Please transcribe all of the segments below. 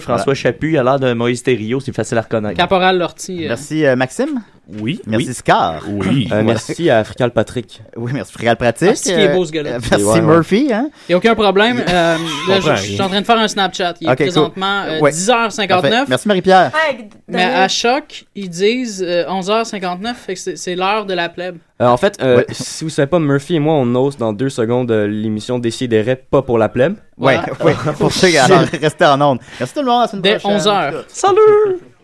François Chaput, il a l'air de Moïse Thériault, c'est facile à reconnaître. Caporal Lortie. euh, Merci euh, Maxime. Oui, Merci oui. Scar. Oui. Euh, merci à Frical Patrick. Oui, merci. Ah, c'est qu'il est beau, ce gars-là. Euh, merci Ouais, ouais. Murphy. Hein? Il n'y a aucun problème. Euh, là, je, je suis en train de faire un Snapchat. Il est présentement euh, Ouais. 10h59. Parfait. Merci Marie-Pierre. Mais à choc, ils disent euh, 11h59. Fait que c'est- c'est l'heure de la plèbe. Euh, en fait, euh, Ouais. si vous savez pas, Murphy et moi, on ose dans deux secondes euh, l'émission Décideret, pas pour la plèbe. Voilà. ouais. Pour ceux qui restez en onde. Merci tout le monde. À la semaine Dès prochaine. 11h. Salut!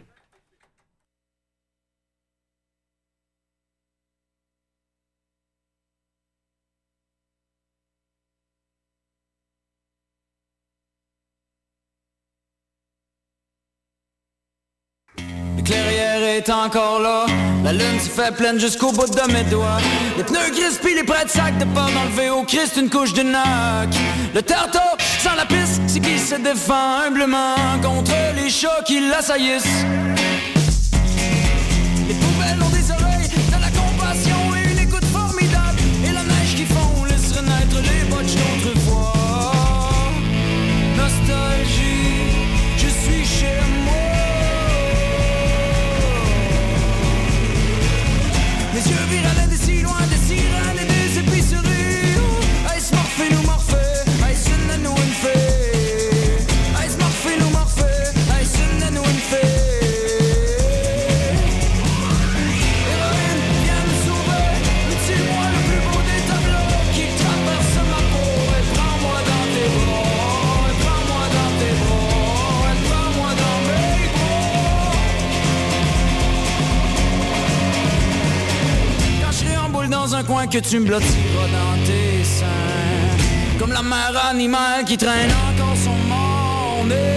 encore là. La lune se fait pleine jusqu'au bout de mes doigts. Les pneus gris pis les prêts de sac de dans le VO Christ une couche de nac. Le tartare sans la piste, c'est qui se défend humblement contre les chats qui l'assaillissent. Un coin que tu me blottiras dans tes seins. Comme la mère animale qui traîne encore son monde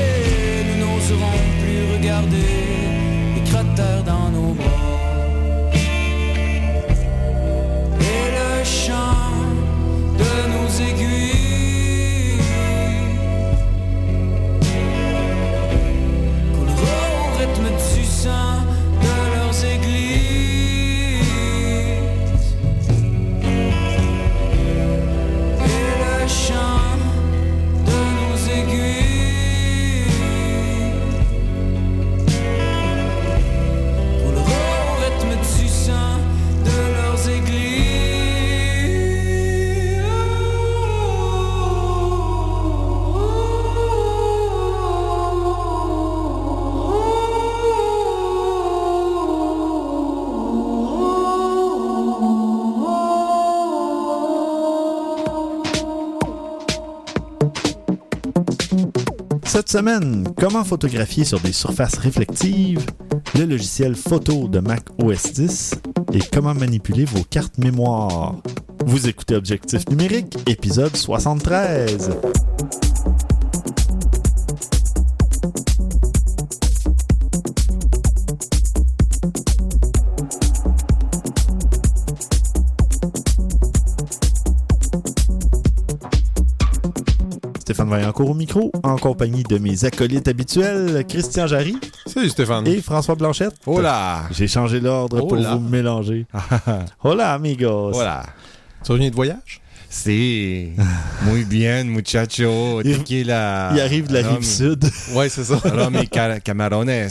Cette semaine, comment photographier sur des surfaces réflectives, le logiciel photo de Mac OS 10 et comment manipuler vos cartes mémoire. Vous écoutez Objectif numérique, épisode 73. Stéphane Vaillancourt au micro, en compagnie de mes acolytes habituels, Christian Jarry Salut Stéphane. et François Blanchette. Oh là! J'ai changé l'ordre pour Hola. vous mélanger. Hola, amigos. Voilà. Tu reviens de voyage? Si. Muy bien, muchacho. Il- Tequila. Il arrive de la rive sud. Ouais, c'est ça. Ca- camarones.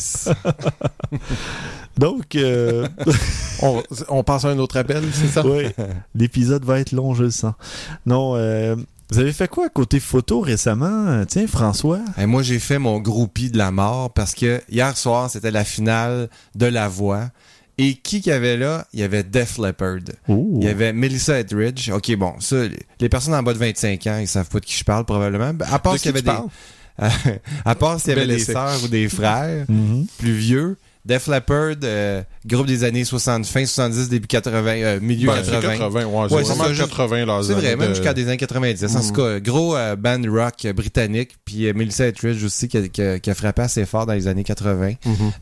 Donc, euh, on, on passe à un autre appel, c'est ça? oui, l'épisode va être long, je le sens. Non, euh, vous avez fait quoi côté photo récemment? Tiens, François? Et moi, j'ai fait mon groupie de la mort parce que hier soir, c'était la finale de La Voix. Et qui qu'il y avait là? Il y avait Def Leppard. Il y avait Melissa Etheridge. OK, bon, ça, les personnes en bas de 25 ans, ils savent pas de qui je parle probablement. À part y avait des... à part s'il y avait des sœurs ou des frères Mhm. plus vieux. Def Leppard, euh, groupe des années 60, fin 70, début 80, euh, milieu Ben, c'est 80. 80, ouais, Ouais, c'est vraiment ça, juste- 80 là. C'est vrai, même jusqu'à des années 90. En tout cas, gros euh, band rock britannique, puis euh, Melissa Etheridge aussi, qui a, qui a- qui a frappé assez fort dans les années 80,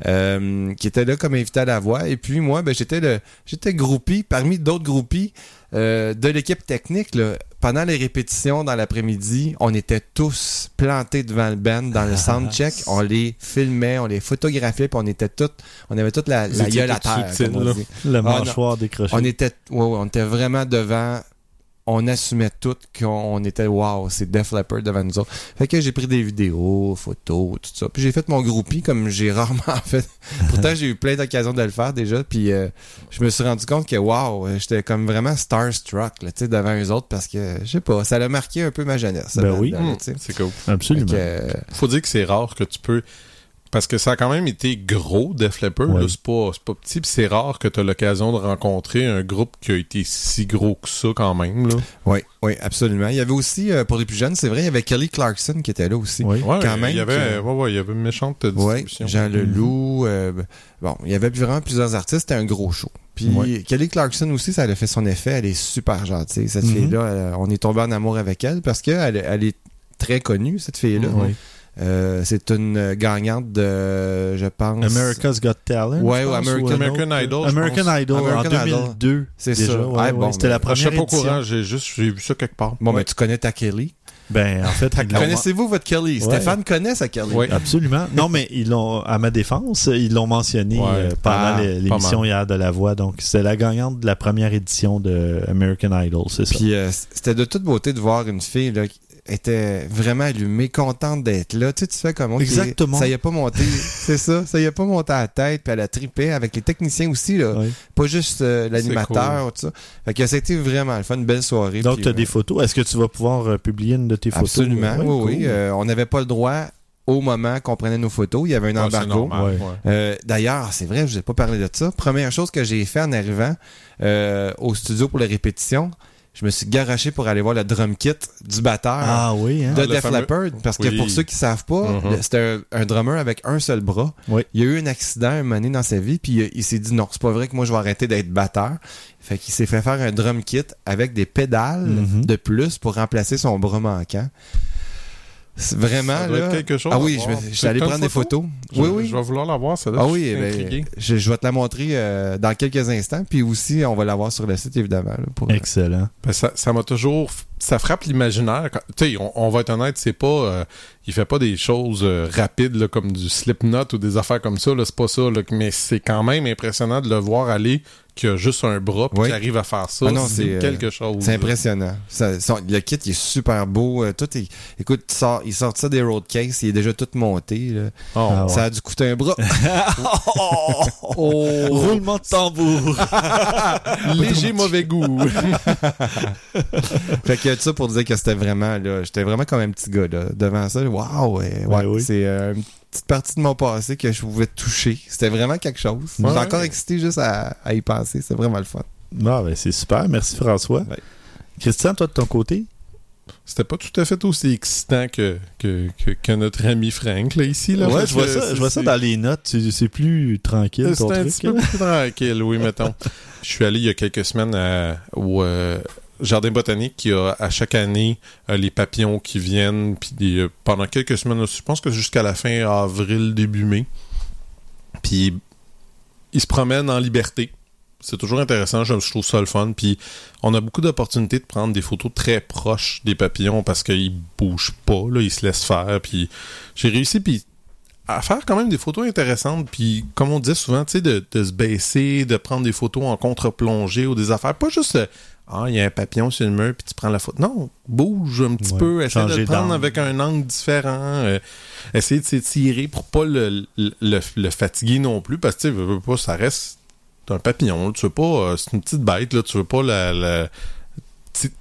euh, qui était là comme invité à la voix. Et puis moi, ben, j'étais j'étais groupie, parmi d'autres groupies euh, de l'équipe technique. Là, pendant les répétitions dans l'après-midi, on était tous plantés devant le band dans le soundcheck. On les filmait, on les photographiait, puis on était toutes, on avait toute la, la gueule à terre. comme on dit. Le Ah, mâchoire décroché. On était, ouais, ouais, on était vraiment devant on assumait tout qu'on était wow, c'est Def Leppard devant nous autres. Fait que j'ai pris des vidéos, photos, tout ça. Puis j'ai fait mon groupie comme j'ai rarement fait. Pourtant, j'ai eu plein d'occasions de le faire déjà. Puis euh, je me suis rendu compte que wow, j'étais comme vraiment starstruck là, tu sais, devant eux autres parce que je sais pas, ça l'a marqué un peu ma jeunesse. Ben là, oui. sais. c'est cool. Absolument. Que, euh, Faut dire que c'est rare que tu peux. Parce que ça a quand même été gros, Def Leppard. Ouais. C'est pas, pas petit. Puis c'est rare que tu as l'occasion de rencontrer un groupe qui a été si gros que ça quand même. Là. Oui, oui, absolument. Il y avait aussi, euh, pour les plus jeunes, c'est vrai, il y avait Kelly Clarkson qui était là aussi. Oui. Ouais, Quand même Il y avait, que- ouais, ouais, il y avait une méchante distribution. Jean Leloup. euh, bon, il y avait vraiment plusieurs artistes. C'était un gros show. Puis Ouais. Kelly Clarkson aussi, ça a fait son effet. Elle est super gentille. Cette Mhm. fille-là, on est tombé en amour avec elle parce qu'elle elle est très connue, cette fille-là. Euh, c'est une gagnante de, je pense... America's Got Talent. Ouais, ou American- ou American autre. Idol, American. Idol American en Idol. 2002. C'est ça. ouais, Ah, ouais, bon, C'était ben, la première je sais pas au édition. courant, j'ai juste j'ai vu ça quelque part. Bon, Ouais. mais tu connais ta Kelly? Ben, en fait, Connaissez-vous votre Kelly? Ouais. Stéphane connaît sa Kelly. Oui. Absolument. Non, mais ils l'ont, à ma défense, ils l'ont mentionné Ouais. euh, pendant Ah, l'émission hier de La Voix. Donc, c'est la gagnante de la première édition de American Idol, c'est ça. Puis euh, c'était de toute beauté de voir une fille là, qui était vraiment allumée, contente d'être là. Tu sais, tu fais comme... Exactement. Ça y a pas monté, c'est ça, ça y a pas monté à la tête, puis elle a trippé avec les techniciens aussi, là. Oui. Pas juste euh, l'animateur, tout ça. Fait que ça a été vraiment le fun, une belle soirée. Donc, tu as euh, des photos. Est-ce que tu vas pouvoir euh, publier une de tes photos? Absolument, Ouais, oui, oui. cool. Euh, on n'avait pas le droit au moment qu'on prenait nos photos. Il y avait un embargo. Ouais. Euh, D'ailleurs, c'est vrai, je n'ai pas parlé de ça. Première chose que j'ai fait en arrivant euh, au studio pour les répétitions, je me suis garoché pour aller voir le drum kit du batteur Ah oui, hein? de Ah, Def fameux- Leppard. Parce que Oui. pour ceux qui savent pas, Mhm. le- c'était un, un drummer avec un seul bras. Oui. Il y a eu un accident un moment donné dans sa vie, puis il, il s'est dit non, c'est pas vrai que moi je vais arrêter d'être batteur. Fait qu'il s'est fait faire un drum kit avec des pédales Mhm. de plus pour remplacer son bras manquant. Vraiment Ça doit là? être quelque chose ah oui, je vais- je une prendre des photo? photos. Je- oui, oui. Je vais vouloir la voir, ça. Ah oui, ben, intrigué. je, je vais te la montrer euh, dans quelques instants. Puis aussi, on va la voir sur le site, évidemment. là, pour, euh, Excellent. Ben, ça ça m'a toujours. Ça frappe l'imaginaire. Tu sais, on, on va être honnête, c'est pas. euh, il fait pas des choses euh, rapides là, comme du slipknot ou des affaires comme ça. C'est pas ça. là, mais c'est quand même impressionnant de le voir aller qui a juste un bras puis Oui. qui arrive à faire ça. Ah c'est c'est, euh, quelque chose. C'est impressionnant. Ça- son- le kit il est super beau. euh, tout est, écoute, il sort, il sort ça des road cases, il est déjà tout monté. là. Oh, Ah ouais. Ça a dû coûter un bras. Oh! Roulement de tambour. Léger mauvais goût. fait que tout ça pour dire que c'était vraiment là, j'étais vraiment comme un petit gars là, devant ça. Waouh, ouais, ouais, Ouais, oui. c'est euh, petite partie de mon passé que je pouvais toucher. C'était vraiment quelque chose. Je suis Ouais. encore excité juste à, à y penser. C'est vraiment le fun. Ah, ben, c'est super. Merci, François. Ouais. Christian, toi, de ton côté? C'était pas tout à fait aussi excitant que, que, que, que notre ami Frank, là, ici. Là, ouais, je vois ça, je vois ça dans les notes. C'est plus tranquille, C'est un truc. petit peu là. plus tranquille, oui, mettons. Je suis allé il y a quelques semaines à- au euh, Jardin botanique qui a à chaque année euh, les papillons qui viennent, euh, pendant quelques semaines, je pense que jusqu'à la fin avril, début mai. Puis ils se promènent en liberté. C'est toujours intéressant, je, trouve ça le fun. Puis on a beaucoup d'opportunités de prendre des photos très proches des papillons parce qu'ils bougent pas, là, ils se laissent faire. Puis j'ai réussi, puis à faire quand même des photos intéressantes. Puis comme on disait souvent, tu sais, de, de se baisser, de prendre des photos en contre-plongée ou des affaires. Pas juste, euh, ah, il y a un papillon sur le mur, puis tu prends la photo. Non, bouge un petit Ouais, peu, essaie de le prendre avec un angle différent. euh, essayer de s'étirer pour pas le, le, le- le fatiguer non plus, parce que tu veux, pas, ça reste un papillon. là. tu veux pas, euh, c'est une petite bête, là, tu veux pas la.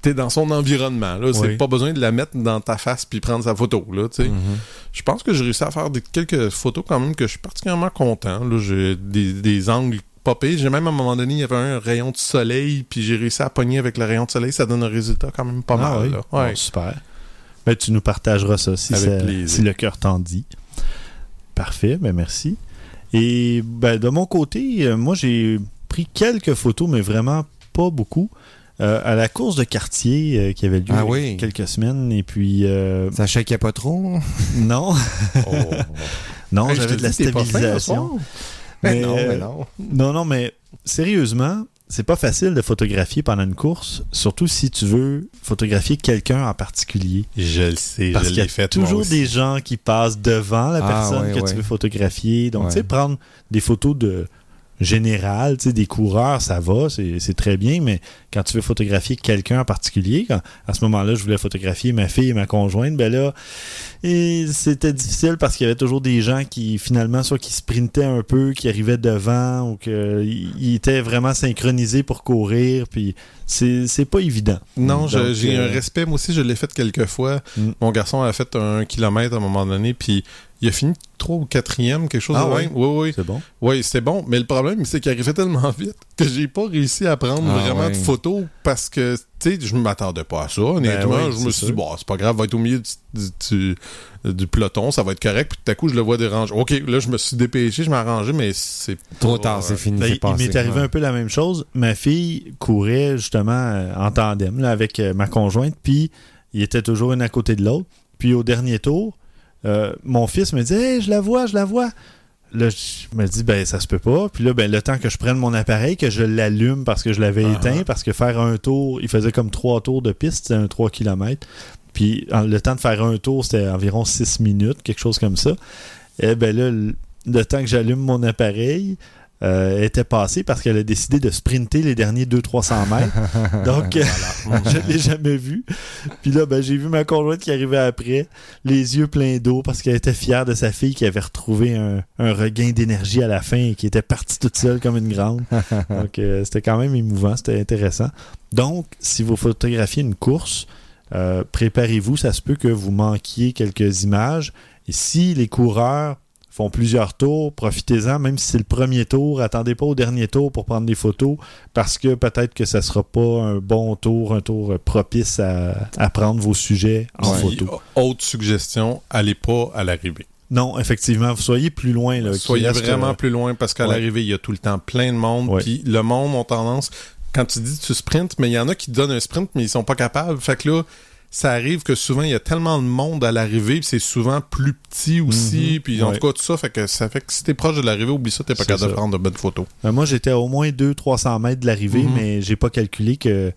T'es dans son environnement, là. C'est Oui. pas besoin de la mettre dans ta face puis prendre sa photo, là, sais. Je pense que j'ai réussi à faire des, quelques photos quand même que je suis particulièrement content. Là, j'ai des, des angles popés. J'ai même à un moment donné, il y avait un rayon de soleil, puis j'ai réussi à pogner avec le rayon de soleil. Ça donne un résultat quand même pas Ah mal. oui? là. Bon, Ouais. super. Ben, tu nous partageras ça si, ça- le cœur t'en dit. Parfait, ben merci. Et ben, de mon côté, euh, moi j'ai pris quelques photos, mais vraiment pas beaucoup. euh, à la course de quartier euh, qui avait lieu Ah il y a oui. quelques semaines. Et puis, euh, Ça pas trop? non, Oh. non, j'avais de la stabilisation. Mais Mais, non, euh, mais non. Non, non, mais sérieusement, c'est pas facile de photographier pendant une course, surtout si tu veux photographier quelqu'un en particulier. Je le sais, Parce je l'ai a fait. moi toujours aussi. des gens qui passent devant la Ah, personne ouais, que ouais. tu veux photographier. Donc, Ouais. tu sais, prendre des photos de générale, tu sais, des coureurs, ça va, c'est c'est très bien, mais quand tu veux photographier quelqu'un en particulier, quand, à ce moment-là, je voulais photographier ma fille et ma conjointe, ben là, et c'était difficile parce qu'il y avait toujours des gens qui, finalement, soit qui sprintaient un peu, qui arrivaient devant, ou qu'ils étaient vraiment synchronisés pour courir, puis c'est c'est pas évident. Non, j'ai euh, un respect. Moi aussi, je l'ai fait quelques fois. Mm. Mon garçon a fait un kilomètre à un moment donné, puis il a fini trois ou quatrième, quelque chose Ah de ouais? Oui, oui. C'est bon. Oui, c'était bon. Mais le problème, c'est qu'il arrivait tellement vite que j'ai pas réussi à prendre Ah vraiment ouais. de photos parce que, tu sais, je m'attendais pas à ça. Honnêtement, Ben oui, je me suis dit, bon, c'est pas grave, va être au milieu du, du, du- du peloton, ça va être correct. Puis tout à coup, je le vois déranger. OK, là, je me suis dépêché, je m'ai arrangé, mais c'est Trop pas- tard, c'est fini. Ben, il m'est arrivé Ouais. un peu la même chose. Ma fille courait justement euh, en tandem là, avec euh, ma conjointe, puis il était toujours une à côté de l'autre. Puis au dernier tour, euh, mon fils me dit Hey, je la vois, je la vois. Là, je me dis, ben, ça se peut pas. Puis là, ben, le temps que je prenne mon appareil, que je l'allume parce que je l'avais Ah. éteint, parce que faire un tour, il faisait comme trois tours de piste, c'était un 3 km. Puis en- le temps de faire un tour, c'était environ 6 minutes, quelque chose comme ça. Et ben là, le, le temps que j'allume mon appareil euh, était passé parce qu'elle a décidé de sprinter les derniers 200-300 mètres. Donc, euh, je l'ai jamais vu. Puis là, ben, j'ai vu ma conjointe qui arrivait après, les yeux pleins d'eau parce qu'elle était fière de sa fille qui avait retrouvé un, un regain d'énergie à la fin et qui était partie toute seule comme une grande. Donc, euh, c'était quand même émouvant, c'était intéressant. Donc, si vous photographiez une course, euh, préparez-vous, ça se peut que vous manquiez quelques images. Et si les coureurs font plusieurs tours, profitez-en, même si c'est le premier tour, attendez pas au dernier tour pour prendre des photos, parce que peut-être que ça sera pas un bon tour, un tour propice à, à prendre vos sujets en photo. Autre suggestion, allez pas à l'arrivée. Non, effectivement, vous soyez plus loin. Là, Soyez vraiment euh, plus loin parce qu'à ouais. l'arrivée, il y a tout le temps plein de monde. Puis le monde ont tendance, quand tu dis tu sprints, mais il y en a qui te donnent un sprint, mais ils sont pas capables. Fait que là, ça arrive que souvent, il y a tellement de monde à l'arrivée, puis c'est souvent plus petit aussi. Mhm. Puis en Ouais. tout cas, tout ça, fait que ça fait que si t'es proche de l'arrivée, oublie ça, t'es pas capable de prendre de bonnes photos. Euh, moi, j'étais au moins 200-300 mètres de l'arrivée, Mhm. mais j'ai pas calculé que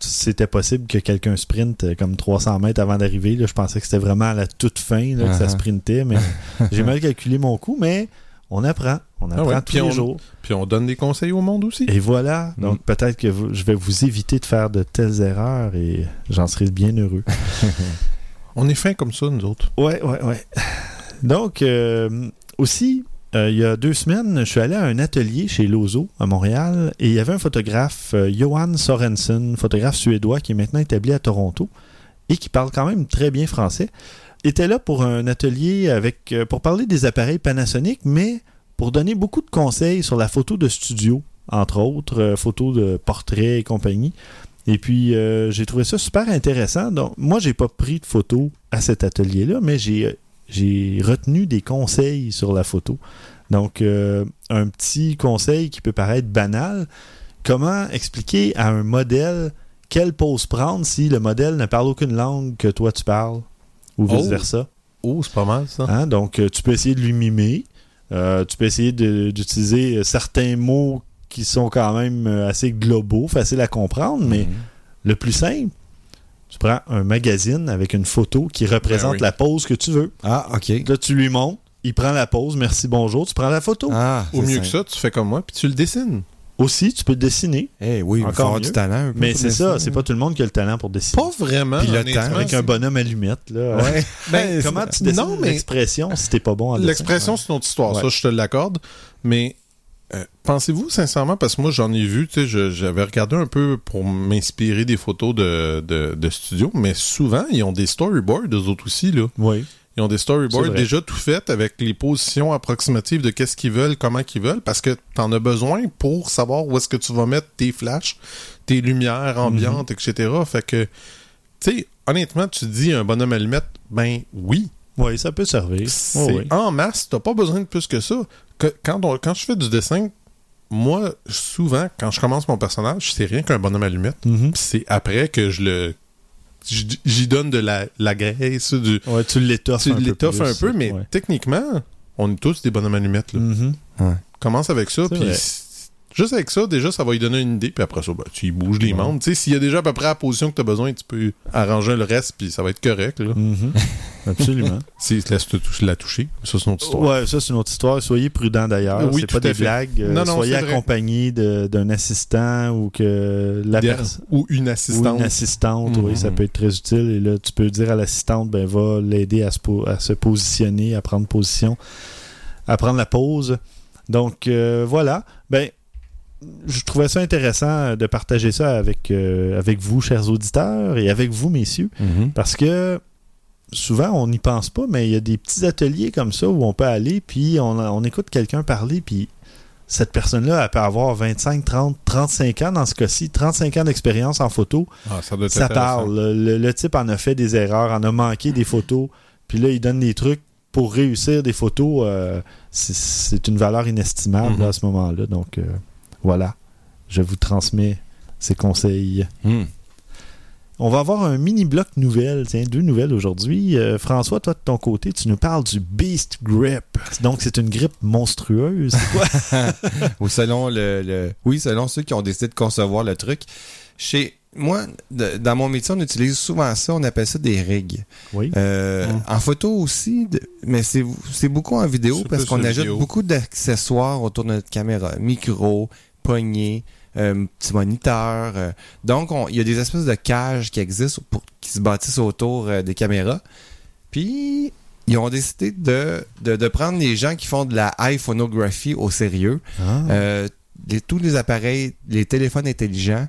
c'était possible que quelqu'un sprinte euh, comme 300 mètres avant d'arriver. Je pensais que c'était vraiment à la toute fin là, que ça Uh-huh. sprintait, mais j'ai mal calculé mon coup, mais on apprend. On apprend ouais, tous puis les on- jours. Puis on donne des conseils au monde aussi. Et voilà. Mm. Donc peut-être que vous- je vais vous éviter de faire de telles erreurs et j'en serai bien heureux. On est fin comme ça, nous autres. Ouais, ouais, ouais. Donc, euh, aussi, euh, il y a deux semaines, je suis allé à un atelier chez Lozo à Montréal et il y avait un photographe, euh, Johan Sorensen, photographe suédois qui est maintenant établi à Toronto et qui parle quand même très bien français. Était là pour un atelier avec euh, pour parler des appareils Panasonic, mais pour donner beaucoup de conseils sur la photo de studio, entre autres, euh, photos de portraits et compagnie. Et puis, euh, j'ai trouvé ça super intéressant. Donc, moi, j'ai pas pris de photos à cet atelier-là, mais j'ai, j'ai retenu des conseils sur la photo. Donc, un petit conseil qui peut paraître banal. Comment expliquer à un modèle quelle pose prendre si le modèle ne parle aucune langue que toi tu parles? Ou Oh. vice-versa? Oh, c'est pas mal, ça. Hein? Donc, euh, tu peux essayer de lui mimer. Euh, tu peux essayer d'utiliser euh, certains mots qui sont quand même assez globaux, faciles à comprendre, mais Mhm. le plus simple, tu prends un magazine avec une photo qui représente Ben oui. la pose que tu veux. Ah, ok. Là, tu lui montres, il prend la pose, merci, bonjour, tu prends la photo. Ah, Au mieux que ça, tu fais comme moi, puis tu le dessines. Aussi, tu peux dessiner, Eh oui, il faut Encore avoir du talent. un peu mais c'est ça, c'est pas tout le monde qui a le talent pour dessiner. Pas vraiment. Puis le temps, avec un bonhomme allumette, là. Ouais. Ben, Comment tu dessines Non, mais l'expression si t'es pas bon dessin? L'expression, c'est une autre histoire. Ouais. Ça, je te l'accorde. Mais euh, pensez-vous sincèrement, parce que moi, j'en ai vu, tu sais, je- j'avais regardé un peu pour m'inspirer des photos de, de, de studio, mais souvent, ils ont des storyboards, eux autres aussi, là. Oui. Ils ont des storyboards déjà tout faits avec les positions approximatives de qu'est-ce qu'ils veulent, comment qu'ils veulent, parce que t'en as besoin pour savoir où est-ce que tu vas mettre tes flashs, tes lumières Mhm. ambiantes, etc. Fait que, tu sais, honnêtement, tu dis un bonhomme allumette, ben oui, Oui, ça peut servir. c'est Oh, oui. en masse, t'as pas besoin de plus que ça. Que- quand, on- quand je fais du dessin, moi, souvent, quand je commence mon personnage, c'est rien qu'un bonhomme allumette. Mhm. Puis c'est après que je le. J'y donne de la, la graisse, du, Ouais, tu l'étoffes un peu. l'étoffes plus, un peu, mais ouais. techniquement, on est tous des bonhommes allumettes. Là. Mhm. Commence avec ça, puis Juste avec ça, déjà, ça va lui donner une idée, puis après ça, ben, tu y bouges les membres. Tu sais, s'il y a déjà à peu près la position que tu as besoin, tu peux arranger le reste, puis ça va être correct. Là. Mhm. Absolument. S'il te laisse la toucher, ça, c'est notre histoire. Ouais, ça c'est une autre histoire. Soyez prudents d'ailleurs. Oui, c'est pas des fait. blagues. Non, non, Soyez accompagné de- d'un assistant ou que la personne Ou une ou assistante. une assistante, oui, Mhm. ça peut être très utile. Et là, tu peux dire à l'assistante, ben va l'aider à, se po- à se positionner, à prendre position, à prendre la pause. Donc euh, voilà. Ben, je trouvais ça intéressant de partager ça avec, euh, avec vous, chers auditeurs, et avec vous, messieurs. Parce que souvent, on n'y pense pas, mais il y a des petits ateliers comme ça où on peut aller, puis on, on écoute quelqu'un parler, puis cette personne-là, elle peut avoir 25, 30, 35 ans dans ce cas-ci, 35 ans d'expérience en photo. Ah, ça doit Ça parle. Le, le- type en a fait des erreurs, en a manqué des photos, puis là, il donne des trucs pour réussir des photos. euh, c'est- une valeur inestimable Mhm. là, à ce moment-là. Donc, euh, voilà. Je vous transmets ces conseils. Hmm. On va avoir un mini bloc nouvelle, tiens, deux nouvelles aujourd'hui. Euh, François, toi de ton côté, tu nous parles du Beast Grip. Donc c'est une grippe monstrueuse. C'est quoi? Ou selon le, le- Oui, selon ceux qui ont décidé de concevoir le truc. Chez moi, de- dans mon métier, on utilise souvent ça, on appelle ça des rigs. Oui. Euh, Mm. En photo aussi, de- mais c'est beaucoup en vidéo parce qu'on ajoute vidéo. beaucoup d'accessoires autour de notre caméra. Micro, poignée, euh, petit moniteur. euh. donc, on- il y a des espèces de cages qui existent pour, qui se bâtissent autour euh, des caméras. Puis, ils ont décidé de, de, de prendre les gens qui font de la iPhonographie au sérieux. Ah. Euh, les- tous les appareils, les téléphones intelligents,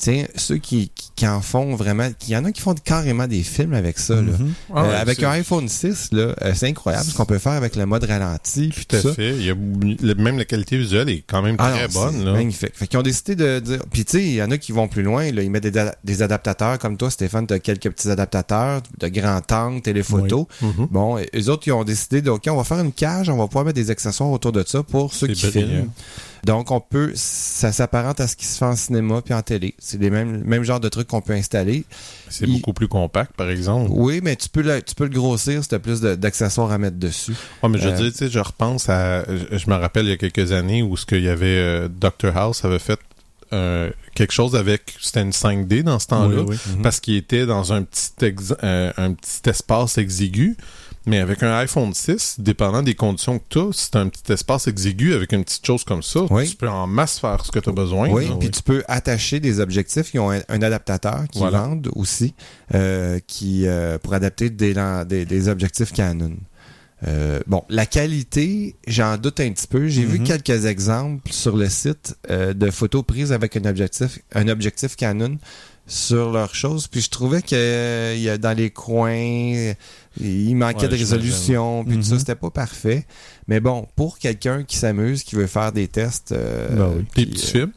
tiens, ceux qui, qui, qui en font vraiment, il y en a qui font carrément des films avec ça. là. Mhm. Ah, Euh, avec un iPhone 6, là, euh, c'est incroyable ce qu'on peut faire avec le mode ralenti. puis Tout à tout ça. fait. Il y a, le- même la qualité visuelle est quand même Ah très non, bonne. Là. Magnifique. Fait qu'ils ont décidé de dire. Puis tu sais, il y en a qui vont plus loin. Là, ils mettent des, da- des adaptateurs comme toi, Stéphane. Tu as quelques petits adaptateurs de grand angle, téléphoto. Mhm. Bon, et eux autres, ils ont décidé de, OK, on va faire une cage, on va pouvoir mettre des accessoires autour de ça pour ceux qui brillant. filment. Donc, on peut, ça s'apparente à ce qui se fait en cinéma puis en télé. C'est les mêmes, mêmes genres de trucs qu'on peut installer. C'est Il- beaucoup plus compact, par exemple. Oui, mais tu peux le, tu peux le grossir si tu as plus de- d'accessoires à mettre dessus. Mais je veux Euh, dire, tu sais, je repense à. Je, je me rappelle il y a quelques années où ce qu'il y avait. euh, Dr. House avait fait euh, quelque chose avec. C'était une 5D dans ce temps-là. Oui, oui. Parce qu'il était dans un petit, ex- euh, un petit espace exigu. Mais avec un iPhone 6, dépendant des conditions que tu as, si tu un petit espace exigu avec une petite chose comme ça, Oui. tu peux en masse faire ce que tu as besoin. Oui, puis tu peux attacher des objectifs qui ont un, un adaptateur qui Voilà. vendent aussi euh, qui euh, pour adapter des, lan- des, des objectifs Canon. Euh, bon, la qualité, j'en doute un petit peu. J'ai vu Mhm. quelques exemples sur le site de photos prises avec un objectif, un objectif Canon sur leurs choses. Puis je trouvais que euh, y a dans les coins, il manquait Ouais, de résolution, puis tout ça, Mhm. c'était pas parfait. Mais bon, pour quelqu'un qui s'amuse, qui veut faire des tests, euh, Ben oui. Des petits euh, films.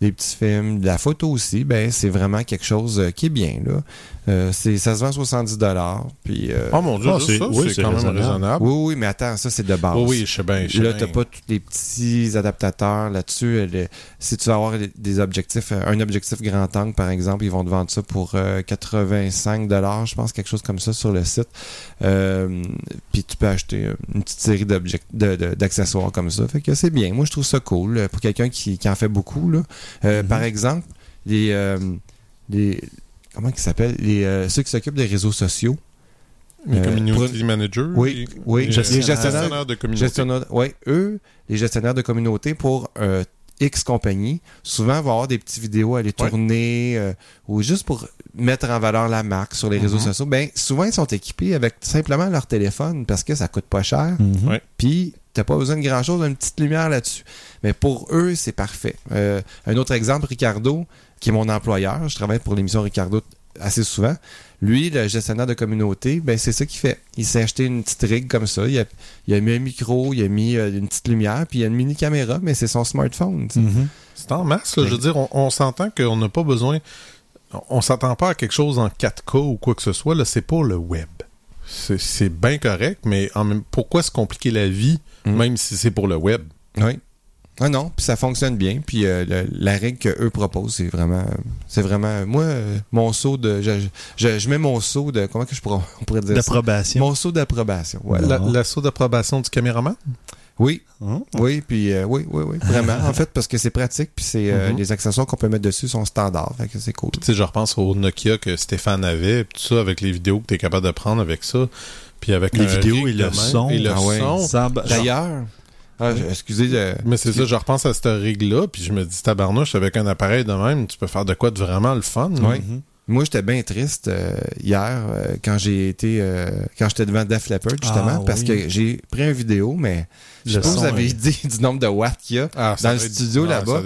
des petits films, de la photo aussi, ben c'est vraiment quelque chose euh, qui est bien là. Euh, c'est ça se vend 70 dollars puis euh, Oh mon dieu, Ah, c'est- ça, oui, c'est quand même raisonnable. oui oui, mais attends, ça c'est de base. Oui, oui, je sais bien. je sais Là, t'as pas tous les petits adaptateurs là-dessus. Euh, Si tu veux avoir des objectifs, euh, un objectif grand angle, par exemple, ils vont te vendre ça pour euh, 85 dollars, je pense, quelque chose comme ça sur le site. Euh, Puis tu peux acheter euh, une petite série d'accessoires comme ça. Fait que c'est bien. Moi, je trouve ça cool euh, pour quelqu'un qui, qui en fait beaucoup. Là. Euh, Mhm. Par exemple, les, euh, les comment ils s'appellent? Les euh, ceux qui s'occupent des réseaux sociaux. Les Euh, community managers. Oui, les- oui, les gestionnaires. gestionnaires de communauté. Ouais, eux, les gestionnaires de communauté pour euh, X compagnie, souvent vont avoir des petites vidéos à aller Ouais. tourner euh, ou juste pour mettre en valeur la marque sur les réseaux Mhm. sociaux. Ben, souvent, ils sont équipés avec simplement leur téléphone parce que ça coûte pas cher. Mhm. Ouais. Puis, t'as pas besoin de grand-chose, une petite lumière là-dessus. Mais pour eux, c'est parfait. Euh, un autre exemple, Ricardo, qui est mon employeur, je travaille pour l'émission Ricardo assez souvent. Lui, le gestionnaire de communauté, ben c'est ça qu'il fait. Il s'est acheté une petite rig comme ça. Il a, il a mis un micro, il a mis euh, une petite lumière, puis il a une mini caméra, mais c'est son smartphone. Mhm. C'est en masse, là. Je veux dire, on, on s'entend qu'on n'a pas besoin. On s'attend pas à quelque chose en 4K ou quoi que ce soit. Là, c'est pour le web. C'est bien correct, mais en même, pourquoi se compliquer la vie, Mm. même si c'est pour le web? Oui. Ah non, puis ça fonctionne bien. Puis euh, le- la règle que eux proposent, c'est vraiment, c'est vraiment, moi, euh, mon saut de, je, je, je mets mon saut de, comment que je pourrais, on pourrait dire ça? D'approbation. Mon saut d'approbation. Voilà. La- L'assaut d'approbation du caméraman? Oui, Hein? oui, puis euh, oui, oui, oui, vraiment. en fait, parce que c'est pratique, puis c'est euh, Mhm. les accessoires qu'on peut mettre dessus sont standards, fait que c'est cool. Tu sais, je repense au Nokia que Stéphane avait, puis tout ça, avec les vidéos que tu es capable de prendre avec ça. Puis avec Les un vidéos et le son. Et le Ah ouais. son. D'ailleurs, ah, excusez, euh, Mais c'est ça, je repense à cette rig-là, puis je me dis, tabarnouche, avec un appareil de même, tu peux faire de quoi de vraiment le fun. Mhm. Moi, j'étais bien triste euh, hier euh, quand j'ai été euh, quand j'étais devant Def Leppard justement Ah, parce oui. que j'ai pris une vidéo, mais je sais pas vous avez est- dit du nombre de watts qu'il y a. Ah, Dans le studio, là-bas.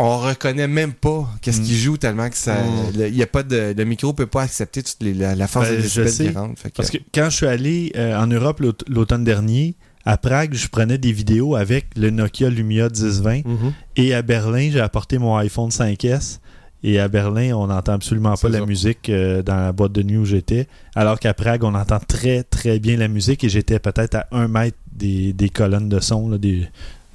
On reconnaît même pas qu'est-ce Mm. qu'il joue tellement que ça. Mm. le- Il y a pas de le micro peut pas accepter toute les- la, la force Ben, des qui rentre. Parce que quand je suis allé euh, en Europe l'aut- l'automne dernier, à Prague, je prenais des vidéos avec le Nokia Lumia 1020 Mhm. et à Berlin, j'ai apporté mon iPhone 5S. Et à Berlin, on n'entend absolument pas la musique euh, dans la boîte de nuit où j'étais. Alors qu'à Prague, on entend très très bien la musique et j'étais peut-être à un mètre des, des colonnes de son. là, des,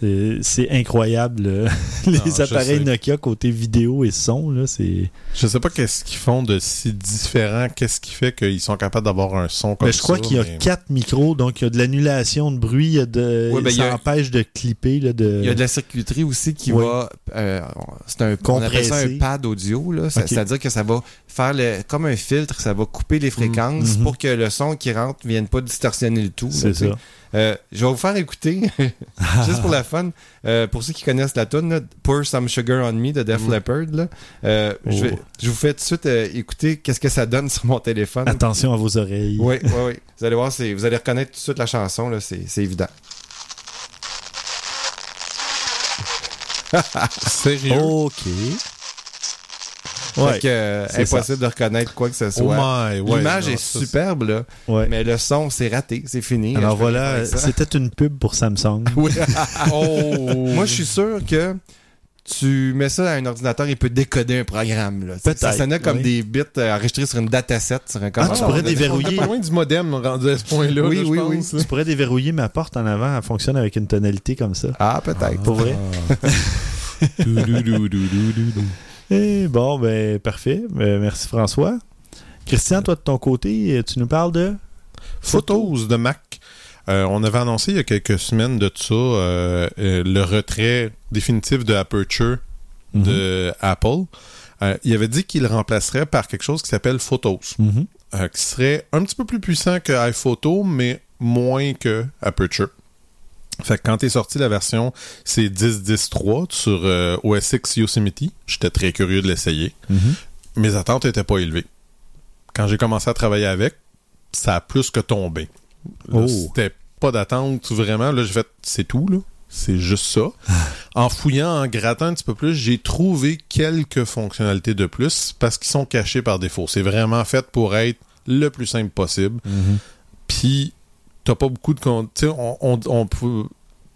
euh, c'est incroyable. euh, les Ah, appareils. Nokia côté vidéo et son. Là, c'est... Je sais pas qu'est-ce qu'ils font de si différent, qu'est-ce qui fait qu'ils sont capables d'avoir un son comme Mais ça. je crois qu'il y a mais- quatre micros, donc il y a de l'annulation de bruit, il y a de, Ouais, ben, il y ça a- empêche de clipper. Là, de... Il y a de la circuiterie aussi qui va. euh, c'est un, on appelle ça Compressé. un pad audio. là. Ça- Ok. C'est-à-dire que ça va faire le, comme un filtre, ça va couper les fréquences Mhm. pour que le son qui rentre ne vienne pas distorsionner le tout. C'est. Euh, je vais vous faire écouter, juste pour la fun, euh, pour ceux qui connaissent la tune, Pour Some Sugar on Me de Def Mhm. Leppard. là. Euh, je, vais- Oh. je vous fais tout de suite écouter qu'est-ce que ça donne sur mon téléphone. Attention à vos oreilles. Oui, oui, oui. Vous allez voir, vous allez reconnaître tout de suite la chanson, c'est évident. Sérieux? Ok. Fait Ouais. que, euh, c'est impossible de reconnaître quoi que ce Oh soit. my, ouais. L'image non, est ça, superbe, là, ouais. mais le son, c'est raté, c'est fini. Alors voilà, c'était une pub pour Samsung. Oui. Oh! Moi, je suis sûr que tu mets ça à un ordinateur, il peut décoder un programme. Là. Peut-être, Ça sonnait comme oui. des bits euh, enregistrés sur une dataset, sur un Ah, tu pourrais déverrouiller. Pas loin du modem rendu à ce point-là. Oui, là, oui, pense, oui. tu pourrais déverrouiller ma porte en avant, elle fonctionne avec une tonalité comme ça. Ah, peut-être. Pour vrai? Eh, bon, ben, parfait. Ben, merci François. Christian, toi de ton côté, tu nous parles de. Photos de Mac. Euh, on avait annoncé il y a quelques semaines de ça euh, euh, le retrait définitif de Aperture de Apple. Euh, il avait dit qu'il le remplacerait par quelque chose qui s'appelle Photos, Mhm. euh, qui serait un petit peu plus puissant que iPhoto, mais moins que Aperture. Fait que quand est sortie la version, c'est 10.10.3 sur euh, OS X Yosemite. J'étais très curieux de l'essayer. Mhm. Mes attentes étaient pas élevées. Quand j'ai commencé à travailler avec, ça a plus que tombé. Oh. C'était pas d'attente vraiment. Là, j'ai fait, c'est tout, là. C'est juste ça. en fouillant, en grattant un petit peu plus, j'ai trouvé quelques fonctionnalités de plus parce qu'ils sont cachés par défaut. C'est vraiment fait pour être le plus simple possible. Mhm. Puis, t'as pas beaucoup de... Tu sais, on, on, on peut...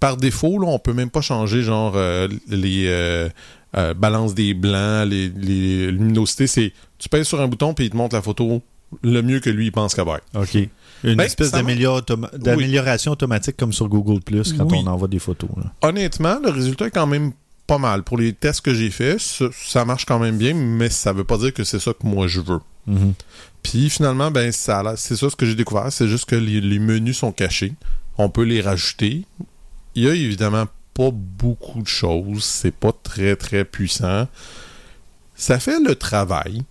Par défaut, là, on peut même pas changer, genre, euh, les... euh, euh, balances des blancs, les, les luminosités, c'est... Tu pèses sur un bouton, puis il te montre la photo le mieux que lui, il pense qu'elle va être. OK. Une Ben, espèce d'amélioration automatique comme sur Google Plus quand Oui. on envoie des photos. là. Honnêtement, le résultat est quand même pas mal. Pour les tests que j'ai faits, ça, ça marche quand même bien, mais ça veut pas dire que c'est ça que moi je veux. Mhm. Puis finalement, ben ça, c'est ça ce que j'ai découvert, c'est juste que les, les menus sont cachés. On peut les rajouter. Il y a évidemment pas beaucoup de choses. C'est pas très très puissant. Ça fait le travail.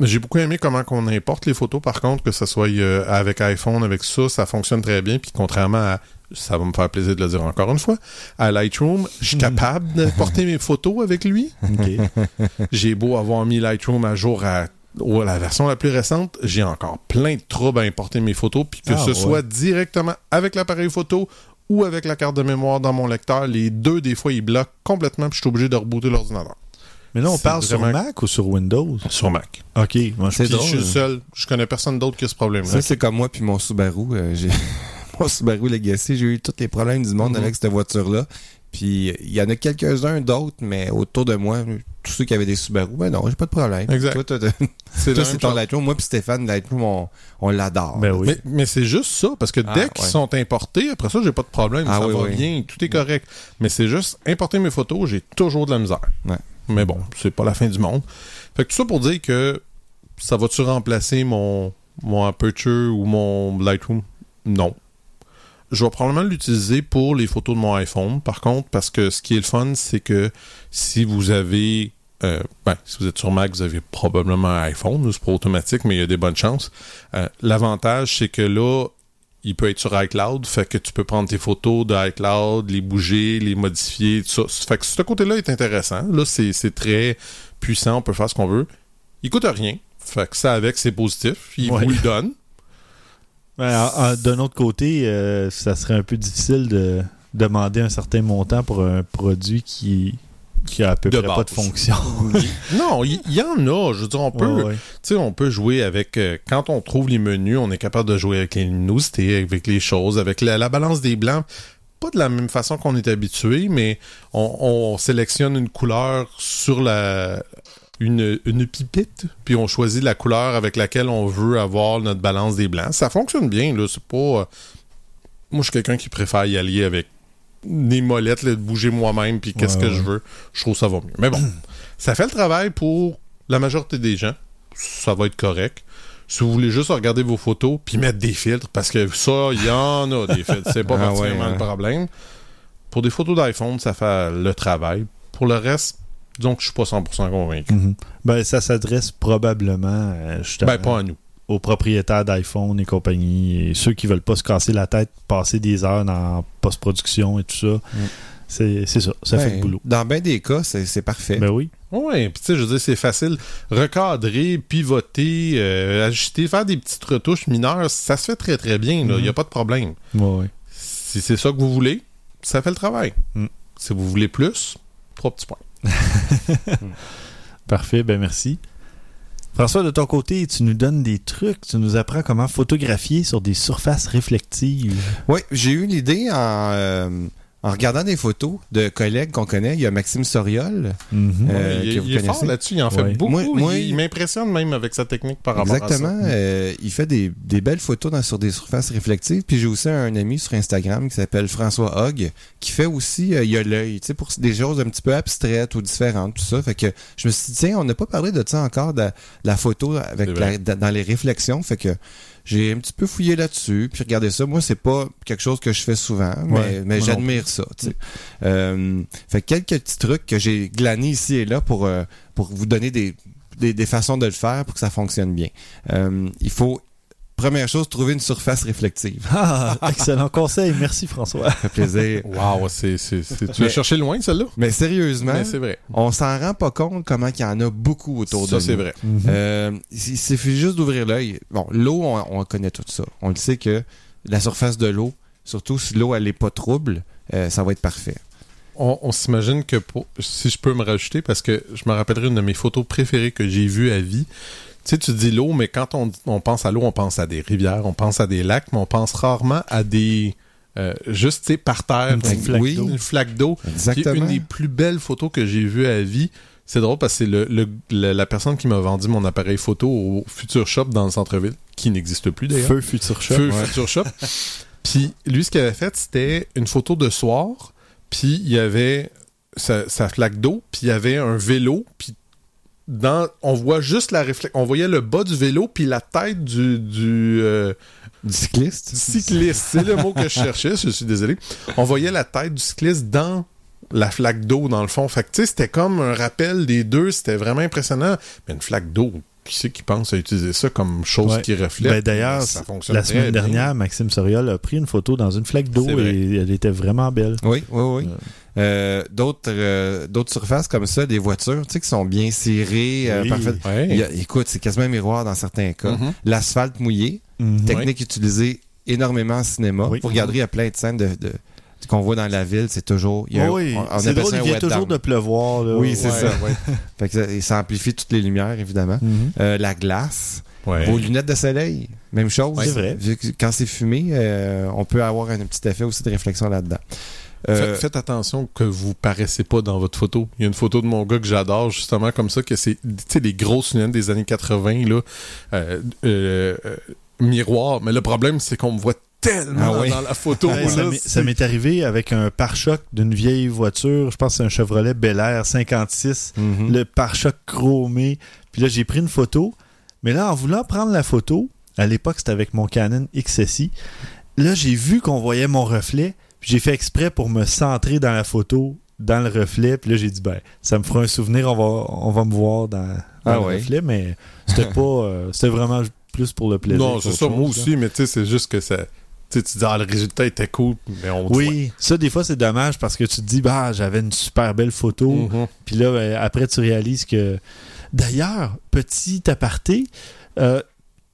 J'ai beaucoup aimé comment qu'on importe les photos, par contre, que ce soit euh, avec iPhone, avec ça, ça fonctionne très bien. Puis contrairement à, ça va me faire plaisir de le dire encore une fois, à Lightroom, je suis capable d'importer mes photos avec lui. J'ai beau avoir mis Lightroom à jour à ou la version la plus récente, j'ai encore plein de troubles à importer mes photos, puis que Ah, ce ouais. soit directement avec l'appareil photo ou avec la carte de mémoire dans mon lecteur, les deux, des fois, ils bloquent complètement, puis je suis obligé de rebooter l'ordinateur. Mais là, on parle sur Mac ou sur Windows? Sur Mac. OK. Moi, je drôle. suis le seul. Je connais personne d'autre qui a ce problème-là. Ça, c'est comme moi puis mon Subaru. euh, j'ai mon Subaru Legacy, j'ai eu tous les problèmes du monde Mhm. avec cette voiture-là. Puis il y en a quelques-uns d'autres, mais autour de moi, tous ceux qui avaient des Subaru, ben non, j'ai pas de problème. Exact. Toi, toi, toi, C'est toi, ton chose. Lightroom. Moi puis Stéphane, Lightroom, on, on l'adore. Ben oui. Mais, mais c'est juste ça, parce que Ah, dès qu'ils ouais. sont importés, après ça, j'ai pas de problème, Ah ça oui, va oui. bien, tout est correct. Mais c'est juste, importer mes photos, j'ai toujours de la misère. Ouais. Mais bon, c'est pas la fin du monde. Fait que tout ça pour dire que ça va-tu remplacer mon, mon Aperture ou mon Lightroom? Non. Je vais probablement l'utiliser pour les photos de mon iPhone, par contre, parce que ce qui est le fun, c'est que si vous avez euh, ben, si vous êtes sur Mac, vous avez probablement un iPhone, c'est pas automatique, mais il y a des bonnes chances. Euh, L'avantage, c'est que là, il peut être sur iCloud, fait que tu peux prendre tes photos de iCloud, les bouger, les modifier, tout ça. Fait que ce côté-là est intéressant. Là, c'est très puissant, on peut faire ce qu'on veut. Il coûte rien. Fait que ça avec, c'est positif. Il Ouais. vous le donne. Ouais, D'un autre côté, euh, ça serait un peu difficile de demander un certain montant pour un produit qui, qui a à peu De près pas de fonction. non, il y, en a. Je veux dire, on peut, Ouais, ouais. on peut jouer avec. euh, quand on trouve les menus, on est capable de jouer avec les luminosités, avec les choses, avec la, la balance des blancs. Pas de la même façon qu'on est habitué, mais on, on sélectionne une couleur sur la une, une pipette, puis on choisit la couleur avec laquelle on veut avoir notre balance des blancs. Ça fonctionne bien, là. C'est pas. euh, Moi, je suis quelqu'un qui préfère y aller avec des molettes, là, de bouger moi-même, puis qu'est-ce Ouais, que ouais. je veux. Je trouve ça va mieux. Mais bon, ça fait le travail pour la majorité des gens. Ça va être correct. Si vous voulez juste regarder vos photos puis mettre des filtres, parce que ça, il y en a des filtres. C'est pas Ah particulièrement ouais, le hein. problème. Pour des photos d'iPhone, ça fait le travail. Pour le reste, disons que je suis pas 100% convaincu. Mhm. Ben, ça s'adresse probablement euh, justement Ben, pas à nous. aux propriétaires d'iPhone et compagnie et ceux qui veulent pas se casser la tête, passer des heures dans post-production et tout ça. C'est c'est ça, ça fait Ouais. le boulot. Dans bien des cas, c'est c'est parfait. Ben oui. Ouais, puis tu sais, je veux dire, c'est facile. Recadrer, pivoter, euh, ajuster, faire des petites retouches mineures, ça se fait très très bien. Il n'y a Mhm. pas de problème. Ouais, ouais. Si c'est ça que vous voulez, ça fait le travail. Mm. Si vous voulez plus, trois petits points. Parfait, ben merci. François, de ton côté, tu nous donnes des trucs, tu nous apprends comment photographier sur des surfaces réflectives. Oui, j'ai eu l'idée en, euh, en regardant des photos de collègues qu'on connaît. Il y a Maxime Soriol. Mhm. Euh, il que vous il est fort là-dessus, il en fait Ouais. beaucoup. Moi- moi, il il m'impressionne même avec sa technique par rapport Exactement. à ça. euh, il fait des, des belles photos dans- sur des surfaces réflectives. Puis j'ai aussi un ami sur Instagram qui s'appelle François Hogg, qui fait aussi, euh, il a l'œil, tu sais, pour des choses un petit peu abstraites ou différentes, tout ça. Fait que je me suis dit, tiens, on n'a pas parlé de ça encore, de, de la photo avec la- dans les réflexions. Fait que j'ai un petit peu fouillé là-dessus, puis regardé ça. Moi, c'est pas quelque chose que je fais souvent, mais, Ouais, mais j'admire ça. tu sais. Euh, fait que quelques petits trucs que j'ai glanés ici et là pour, euh, pour vous donner des, des, des façons de le faire pour que ça fonctionne bien. Euh, il faut, première chose, trouver une surface réflective. Ah, excellent conseil, merci François. Ça fait plaisir. Wow, c'est, c'est, c'est- tu Mais- l'as cherché loin, celle-là? Mais sérieusement, Mais c'est vrai. on s'en rend pas compte comment il y en a beaucoup autour Ça, de c'est nous. vrai. Euh, il suffit juste d'ouvrir l'œil. Bon, l'eau, on, on connaît tout ça. On le sait que la surface de l'eau, surtout si l'eau elle est pas trouble, euh, ça va être parfait. On, on s'imagine que pour, si je peux me rajouter, parce que je me rappellerai une de mes photos préférées que j'ai vues à vie. Tu sais, tu dis l'eau, mais quand on, on pense à l'eau, on pense à des rivières, on pense à des lacs, mais on pense rarement à des. euh, juste, tu sais, par terre, Une flaque oui. d'eau. une flaque d'eau. Exactement. une des plus belles photos que j'ai vues à vie, c'est drôle parce que c'est le, le- le- la personne qui m'a vendu mon appareil photo au Future Shop dans le centre-ville, qui n'existe plus d'ailleurs. Feu Future Shop. Feu ouais. Future Shop. Puis lui, ce qu'il avait fait, c'était une photo de soir, puis il y avait sa, sa flaque d'eau, puis il y avait un vélo, puis dans, on voit juste la réflexion. On voyait le bas du vélo, puis la tête du, du, euh, Du cycliste. cycliste. C'est le mot que je cherchais, je suis désolé. On voyait la tête du cycliste dans la flaque d'eau, dans le fond. Fait que, tu sais, c'était comme un rappel des deux. C'était vraiment impressionnant. Mais une flaque d'eau, qui c'est qui pense à utiliser ça comme chose Ouais. qui reflète? Ben, D'ailleurs, ça fonctionne la semaine bien. dernière, Maxime Soriol a pris une photo dans une flaque d'eau et elle était vraiment belle. Oui, oui, oui. Euh, d'autres, euh, d'autres surfaces comme ça, des voitures, tu sais, qui sont bien cirées, euh, Oui. parfaites. Ouais. Il y a- écoute, c'est quasiment un miroir dans certains cas. Mhm. L'asphalte mouillé, Mhm. technique utilisée énormément en cinéma. Oui. Vous regarderez, il y a plein de scènes de, de- qu'on voit dans la ville, c'est toujours. Il y a, oui, on, on c'est drôle, ça il vient toujours down. de pleuvoir. Là. Oui, c'est Ouais, ça. ouais. Fait que ça, ça amplifie toutes les lumières, évidemment. Mhm. Euh, la glace, Ouais. vos lunettes de soleil, même chose. Ouais, c'est vrai. Vu que quand c'est fumé, euh, on peut avoir un petit effet aussi de réflexion là-dedans. Euh, Faites, faites attention que vous paraissez pas dans votre photo. Il y a une photo de mon gars que j'adore, justement, comme ça, que c'est, tu sais, les grosses lunettes des années 80, là, euh, euh, euh, miroir. Mais le problème, c'est qu'on me voit tellement Ah oui. dans la photo. Ouais, ça là, m'est- c'est- ça m'est arrivé avec un pare-choc d'une vieille voiture. Je pense que c'est un Chevrolet Bel Air 56. mhm. Le pare-choc chromé. Puis là, j'ai pris une photo. Mais là, en voulant prendre la photo, à l'époque, c'était avec mon Canon XSI. là, j'ai vu qu'on voyait mon reflet, j'ai fait exprès pour me centrer dans la photo, dans le reflet, puis là, j'ai dit, ben, ça me fera un souvenir, on va, on va me voir dans, dans Ah le ouais. reflet, mais c'était pas, euh, c'était vraiment plus pour le plaisir. Non, c'est ça, moi aussi, mais tu sais, c'est juste que ça. Tu dis, ah, le résultat était cool, mais on Oui, ça, des fois, c'est dommage parce que tu te dis, bah, j'avais une super belle photo. Mhm. Puis là, ben, après, tu réalises que. D'ailleurs, petit aparté, euh,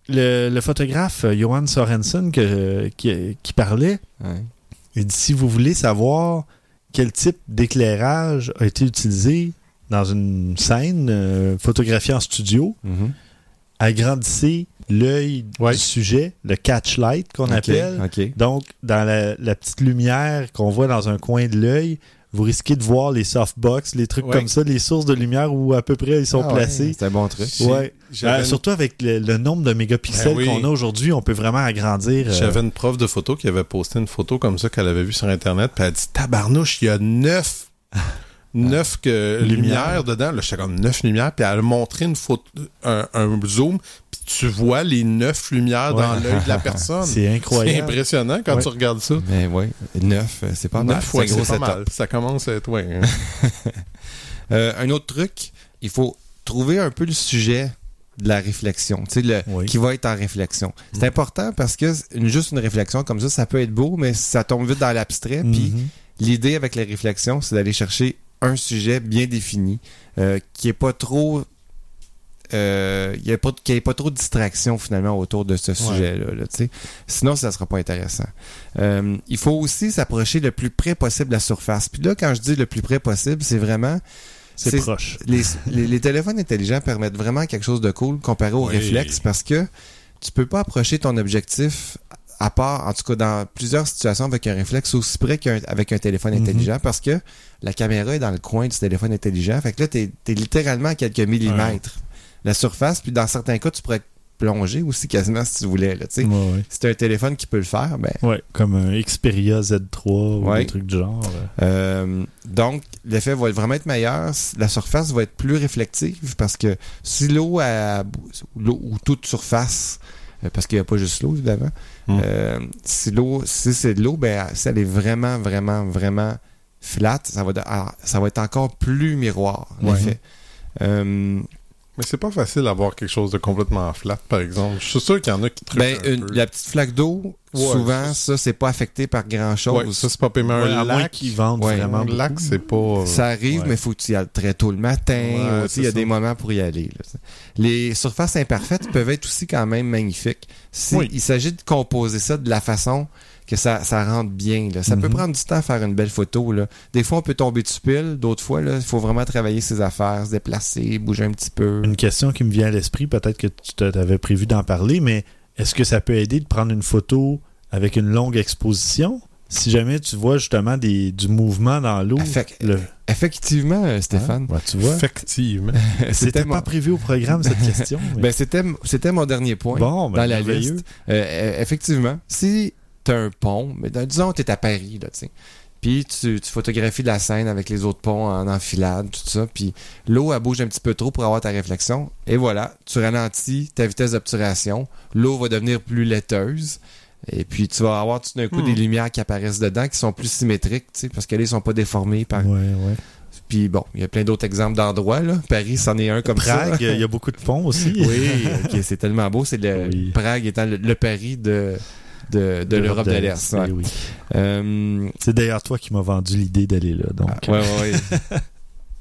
le, le photographe euh, Johan Sorensen que- qui, qui parlait, Ouais. il dit si vous voulez savoir quel type d'éclairage a été utilisé dans une scène euh, photographiée en studio, Mhm. agrandissez l'œil Ouais. du sujet, le catchlight qu'on appelle. Donc, dans la, la petite lumière qu'on voit dans un coin de l'œil, vous risquez de voir les softbox, les trucs Ouais. comme ça, les sources de lumière où à peu près ils sont Ah ouais, placés. C'est un bon truc. Ouais. Euh, surtout avec le, le nombre de mégapixels Ben oui. qu'on a aujourd'hui, on peut vraiment agrandir. euh, J'avais une prof de photo qui avait posté une photo comme ça qu'elle avait vue sur Internet, puis elle a dit Tabarnouche, il y a neuf, neuf que, Lumières. dedans. Là, j'étais comme neuf lumières, puis elle a montré une photo, un, un zoom, tu vois les neuf lumières dans l'œil de la personne. c'est C'est incroyable. impressionnant quand Ouais. tu regardes ça. Mais ouais, neuf, euh, c'est pas mal. Neuf C'est gros c'est pas mal. Ça commence à être, ouais. hein. Euh, un autre truc, il faut trouver un peu le sujet de la réflexion, tu sais, le, Oui. qui va être en réflexion. C'est important parce que une- juste une réflexion comme ça, ça peut être beau, mais ça tombe vite dans l'abstrait. Puis Mhm. l'idée avec les réflexions, c'est d'aller chercher un sujet bien défini, euh, qui est pas trop euh, il y a pas, qu'il n'y ait pas trop de distraction finalement autour de ce sujet-là. là, tu sais. Sinon, ça sera pas intéressant. Euh, il faut aussi s'approcher le plus près possible de la surface. Puis là, quand je dis le plus près possible, c'est vraiment C'est proche. les, les- les téléphones intelligents permettent vraiment quelque chose de cool comparé au Oui. réflexe parce que tu peux pas approcher ton objectif à part, en tout cas dans plusieurs situations avec un réflexe aussi près qu'avec un téléphone Mhm. intelligent parce que la caméra est dans le coin du téléphone intelligent. Fait que là, t'es es littéralement à quelques millimètres. La surface, puis dans certains cas, tu pourrais plonger aussi quasiment si tu voulais. Là, tu sais. Ouais, ouais. Si un téléphone qui peut le faire, ben Ouais, comme un Xperia Z3 ou des trucs du genre. euh. Euh, donc, l'effet va vraiment être meilleur. La surface va être plus réflective parce que si l'eau a- l'eau ou toute surface, euh, parce qu'il n'y a pas juste l'eau, évidemment, Mm. euh, si l'eau, si c'est de l'eau, ben, si elle est vraiment, vraiment, vraiment flat, ça va, de- ah, ça va être encore plus miroir, l'effet. Euh, Mais c'est pas facile d'avoir quelque chose de complètement flat, par exemple. Je suis sûr qu'il y en a qui ben, un une- peu. la petite flaque d'eau, Ouais, souvent, ça, c'est pas affecté par grand Ouais, chose. ça, c'est pas mais Ouais, un à moins lac, qu'ils vendent Ouais. vraiment un lac, c'est pas... Ça arrive, Ouais. mais faut que tu y ailles très tôt le matin. Il y a des moments pour y aller. là. Les surfaces imparfaites peuvent être aussi quand même magnifiques. Si Oui. Il s'agit de composer ça de la façon que ça, ça rentre bien. là. Ça peut Mhm. prendre du temps à faire une belle photo. Là. Des fois, on peut tomber dessus pile. D'autres fois, là, il faut vraiment travailler ses affaires, se déplacer, bouger un petit peu. Une question qui me vient à l'esprit, peut-être que tu t'avais prévu d'en parler, mais est-ce que ça peut aider de prendre une photo avec une longue exposition? Si jamais tu vois justement des, du mouvement dans l'eau. Effect- le- Effectivement, euh, Stéphane. Ouais, tu vois. Effectivement. C'était mon- pas prévu au programme, cette question. mais- Ben, c'était, c'était mon dernier point. bon, ben, dans la liste. Euh, euh, effectivement, si un pont, mais dans- disons tu es à Paris, là, tu sais, puis tu, tu photographies la scène avec les autres ponts en enfilade, tout ça, puis l'eau, elle bouge un petit peu trop pour avoir ta réflexion, et voilà, tu ralentis ta vitesse d'obturation, l'eau va devenir plus laiteuse, et puis tu vas avoir tout d'un coup Hmm. des lumières qui apparaissent dedans, qui sont plus symétriques, tu sais, parce qu'elles ne sont pas déformées par... Ouais, ouais. Puis bon, il y a plein d'autres exemples d'endroits, là. Paris, c'en est un comme ça. Prague, il y a beaucoup de ponts aussi. Oui, c'est tellement beau. C'est le Oui. Prague étant le, le Paris de, de, de l'Europe de l'Est. ouais. oui, oui. Euh, C'est d'ailleurs toi qui m'as vendu l'idée d'aller là. Donc, ouais, ouais, ouais.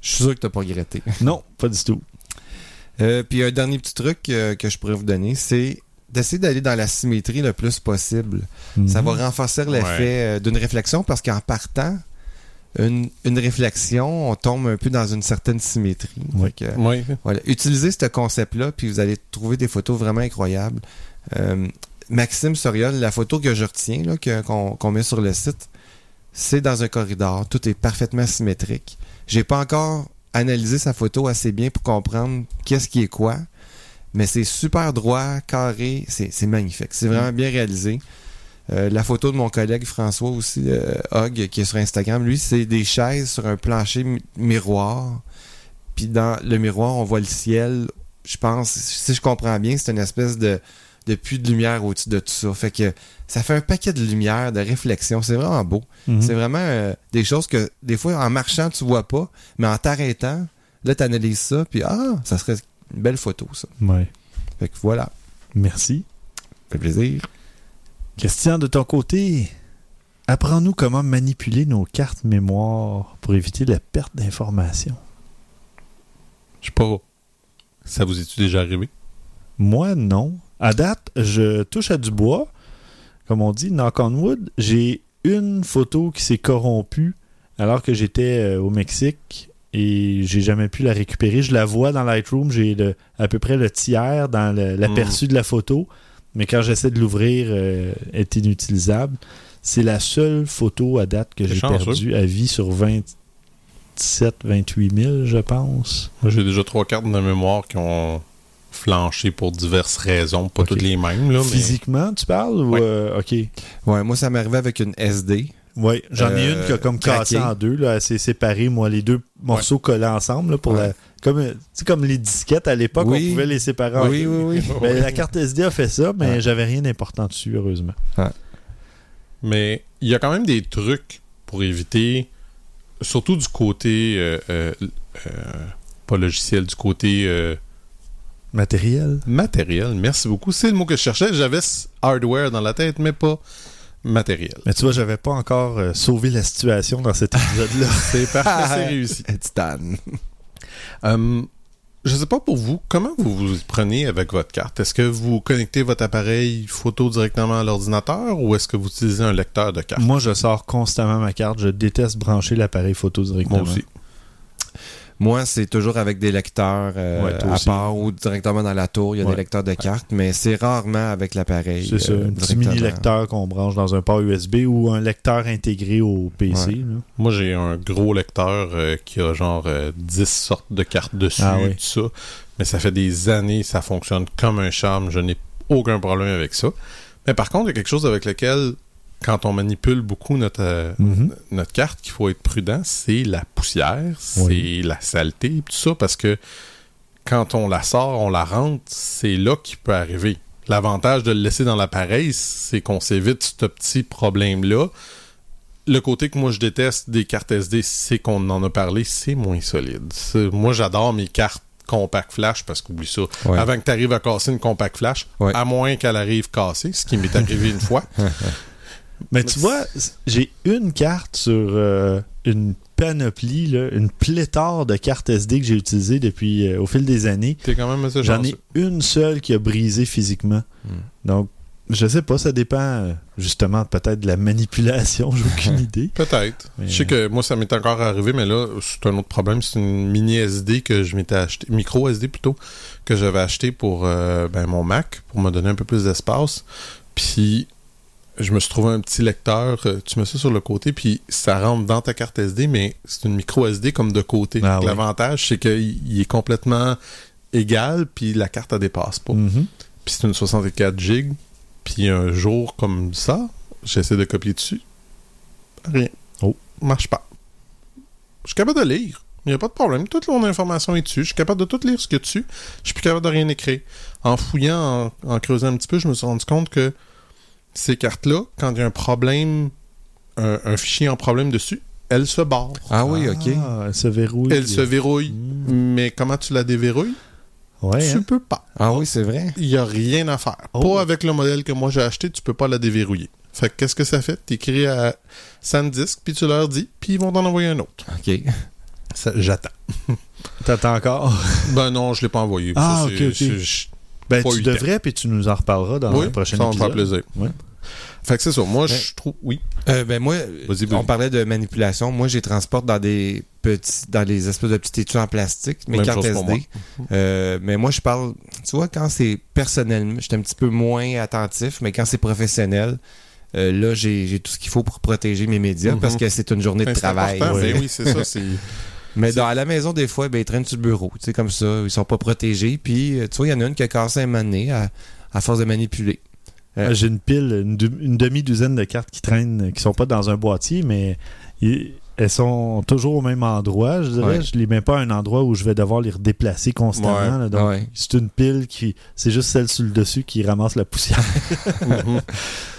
Je suis sûr que t'as pas regretté. Non, pas du tout. Euh, puis un dernier petit truc euh, que je pourrais vous donner, c'est d'essayer d'aller dans la symétrie le plus possible. Ça Mhm. va renforcer l'effet d'une réflexion parce qu'en partant, une, une réflexion, on tombe un peu dans une certaine symétrie. Oui. Oui. Voilà. Utilisez ce concept-là, puis vous allez trouver des photos vraiment incroyables. Euh, Maxime Soriol, la photo que je retiens, qu'on met sur le site, c'est dans un corridor. Tout est parfaitement symétrique. J'ai pas encore analysé sa photo assez bien pour comprendre qu'est-ce qui est quoi, mais c'est super droit, carré, c'est magnifique. C'est vraiment bien réalisé. Euh, la photo de mon collègue François aussi, euh, qui est sur Instagram, lui, c'est des chaises sur un plancher mi- miroir. Puis dans le miroir, on voit le ciel. Je pense, si je comprends bien, c'est une espèce de, de puits de lumière au-dessus de tout ça. Fait que ça fait un paquet de lumière, de réflexion. C'est vraiment beau. Mhm. C'est vraiment euh, des choses que des fois en marchant tu vois pas, mais en t'arrêtant, là tu analyses ça, puis ah, ça serait une belle photo ça. Ouais. Fait que voilà, Merci. ça fait plaisir. Christian, de ton côté, apprends-nous comment manipuler nos cartes mémoire pour éviter la perte d'informations. Je sais pas. Ça vous est-tu déjà arrivé? Moi, non. À date, je touche à du bois. Comme on dit, knock on wood. J'ai une photo qui s'est corrompue alors que j'étais euh, au Mexique et j'ai jamais pu la récupérer. Je la vois dans Lightroom, j'ai à peu près le tiers dans l'aperçu de la photo, mais quand j'essaie de l'ouvrir, euh, elle est inutilisable. C'est la seule photo à date que j'ai perdue à vie sur 27, 28 000, je pense. Moi, J'ai déjà trois cartes de mémoire qui ont flanché pour diverses raisons, pas toutes les mêmes. Là, mais... Physiquement, tu parles ou Ouais. euh, ok. Ouais, moi ça m'est arrivé avec une SD. Oui, j'en ai Euh, une qui a comme cassé craqué. en deux, là, elle s'est séparée, moi, les deux morceaux collés ensemble, là, pour Ouais. la, comme, euh, comme les disquettes à l'époque, Oui. on pouvait les séparer en Oui, deux. oui, oui. Ben, la carte SD a fait ça, mais Ouais. j'avais rien d'important dessus, heureusement. Mais il y a quand même des trucs pour éviter, surtout du côté, euh, euh, euh, pas logiciel, du côté euh, Matériel. matériel. Merci beaucoup. C'est le mot que je cherchais. J'avais hardware dans la tête, mais pas matériel. Mais tu vois, j'avais pas encore euh, sauvé la situation dans cet épisode-là. C'est parfait, c'est réussi. Titane. Euh, je sais pas pour vous, comment vous vous prenez avec votre carte? Est-ce que vous connectez votre appareil photo directement à l'ordinateur ou est-ce que vous utilisez un lecteur de carte? moi, je sors constamment ma carte. Je déteste brancher l'appareil photo directement. Moi aussi. Moi, c'est toujours avec des lecteurs euh, Ouais, à part ou directement dans la tour. Il y a Ouais. des lecteurs de cartes, mais c'est rarement avec l'appareil. C'est ça, euh, un petit mini-lecteur qu'on branche dans un port USB ou un lecteur intégré au PC. Ouais. Moi, j'ai un gros lecteur euh, qui a genre euh, 10 sortes de cartes dessus, Ah oui. tout ça. Mais ça fait des années, ça fonctionne comme un charme. Je n'ai aucun problème avec ça. Mais par contre, il y a quelque chose avec lequel, quand on manipule beaucoup notre, euh, Mhm. notre carte, qu'il faut être prudent, c'est la poussière, c'est Oui. la saleté, tout ça, parce que quand on la sort, on la rentre, c'est là qu'il peut arriver. L'avantage de le laisser dans l'appareil, c'est qu'on s'évite ce petit problème-là. Le côté que moi je déteste des cartes SD, c'est qu'on en a parlé, c'est moins solide. Moi, j'adore mes cartes compact flash parce qu'oublie ça. Ouais. Avant que tu arrives à casser une compact flash, Ouais. à moins qu'elle arrive cassée, ce qui m'est arrivé une fois. Mais tu vois, j'ai une carte sur euh, une panoplie, là, une pléthore de cartes SD que j'ai utilisées depuis euh, au fil des années. T'es quand même assez J'en ai une seule qui a brisé physiquement. Hmm. Donc, je sais pas, ça dépend euh, justement peut-être de la manipulation, j'ai aucune idée. Peut-être. Je sais que moi, ça m'est encore arrivé, mais là, c'est un autre problème. C'est une mini SD que je m'étais acheté, micro SD plutôt, que j'avais acheté pour euh, ben, mon Mac, pour me donner un peu plus d'espace. Puis, je me suis trouvé un petit lecteur, euh, tu mets ça sur le côté, puis ça rentre dans ta carte SD, mais c'est une micro SD comme de côté. Ah. L'avantage, c'est qu'il il est complètement égal, puis la carte, elle dépasse pas. Mhm. Puis c'est une 64 gigs. Puis un jour comme ça, j'essaie de copier dessus. Rien. Oh. Marche pas. Je suis capable de lire. Il n'y a pas de problème. Toute mon information est dessus. Je suis capable de tout lire ce qu'il y a dessus. Je suis plus capable de rien écrire. En fouillant, en, en creusant un petit peu, je me suis rendu compte que ces cartes-là, quand il y a un problème, un, un fichier en problème dessus, elles se barrent. Ah oui, ok. Ah, elle se verrouille. Elles se verrouillent. Hmm. Mais comment tu la déverrouilles? Ouais, tu hein? peux pas. Ah oui, c'est vrai. Il n'y a rien à faire. Oh. Pas avec le modèle que moi j'ai acheté, tu peux pas la déverrouiller. Fait que qu'est-ce que ça fait? T'écris à SanDisk, puis tu leur dis, puis ils vont t'en envoyer un autre. OK. J'attends. T'attends encore? Ben non, je l'ai pas envoyé. Ah, Ça, c'est- ok, ok. Ben, tu devrais, puis tu nous en reparleras dans oui, le prochain ça va me plaisir. Ouais. Fait que c'est ça. Moi, Ouais. je trouve... Oui. Euh, ben moi, Vas-y, vas-y. on parlait de manipulation. Moi, je les transporte dans des petits, dans les espèces de petits étuis en plastique, mes Même cartes chose pour moi. SD. Euh, mais moi, je parle, tu vois, quand c'est personnel, je suis un petit peu moins attentif, mais quand c'est professionnel, euh, là, j'ai j'ai tout ce qu'il faut pour protéger mes médias parce que c'est une journée de Ben, c'est travail. important. ouais. Ben oui, c'est ça. c'est- Mais dans, à la maison, des fois, ben, ils traînent sur le bureau. Tu sais, comme ça, ils sont pas protégés. Puis, euh, tu vois, il y en a une qui a cassé un donné à, à force de manipuler. Euh, Ah, J'ai une pile, une, demi-douzaine de cartes qui traînent, qui sont pas dans un boîtier, mais elles sont toujours au même endroit, je dirais. Ouais. Je les mets pas à un endroit où je vais devoir les redéplacer constamment. Ouais. là. donc, Ouais. c'est une pile qui. C'est juste celle sur le dessus qui ramasse la poussière. Mhm.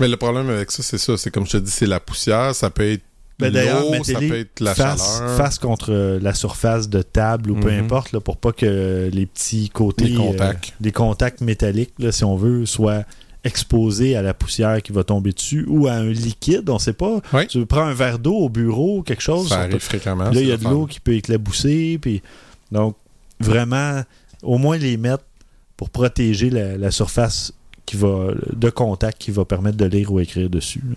Mais le problème avec ça, c'est ça. C'est comme je te dis, c'est la poussière. Ça peut être Ben, d'ailleurs, l'eau, ça mettez-les peut être la face, chaleur. face contre euh, la surface de table ou peu Mhm. importe, là, pour pas que les petits côtés. Les contacts. euh, les contacts métalliques, là, si on veut, soient exposés à la poussière qui va tomber dessus ou à un liquide, on sait pas. Oui. Tu prends un verre d'eau au bureau, quelque chose. Ça arrive fréquemment. Là, il y a de le l'eau qui peut éclabousser. Puis... Donc, vraiment, au moins les mettre pour protéger la, la surface qui va, de contact qui va permettre de lire ou écrire dessus. là.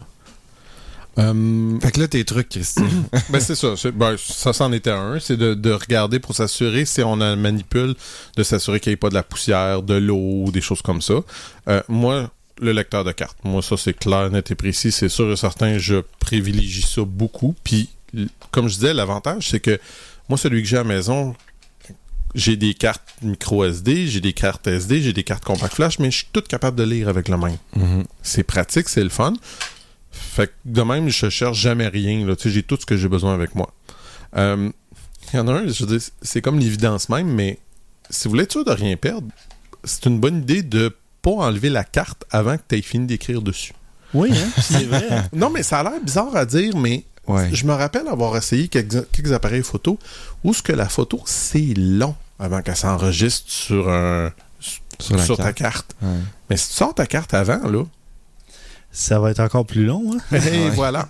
Euh, Fait que là, tes trucs, Christian. ben c'est ça. C'est- ben, ça c'en était un. C'est de, de regarder pour s'assurer si on a manipule, de s'assurer qu'il n'y ait pas de la poussière, de l'eau, des choses comme ça. Euh, moi, le lecteur de cartes, moi ça c'est clair, net et précis. C'est sûr et certain, je privilégie ça beaucoup. Puis, comme je disais, l'avantage c'est que moi celui que j'ai à la maison, j'ai des cartes micro SD, j'ai des cartes SD, j'ai des cartes compact flash, mais je suis tout capable de lire avec le même. Mhm. C'est pratique, c'est le fun. Fait que de même, je cherche jamais rien. Là. Tu sais, j'ai tout ce que j'ai besoin avec moi. Euh, Il y en a un, je veux dire, c'est comme l'évidence même, mais si vous voulez être sûr de rien perdre, c'est une bonne idée de pas enlever la carte avant que tu aies fini d'écrire dessus. Oui, hein? c'est vrai. Non, mais ça a l'air bizarre à dire, mais Ouais. je me rappelle avoir essayé quelques, quelques appareils photo où ce que la photo, c'est long avant qu'elle s'enregistre sur, un, Sur ta carte. carte. Ouais. Mais si tu sors ta carte avant, là, Ça va être encore plus long. Hein? Et voilà.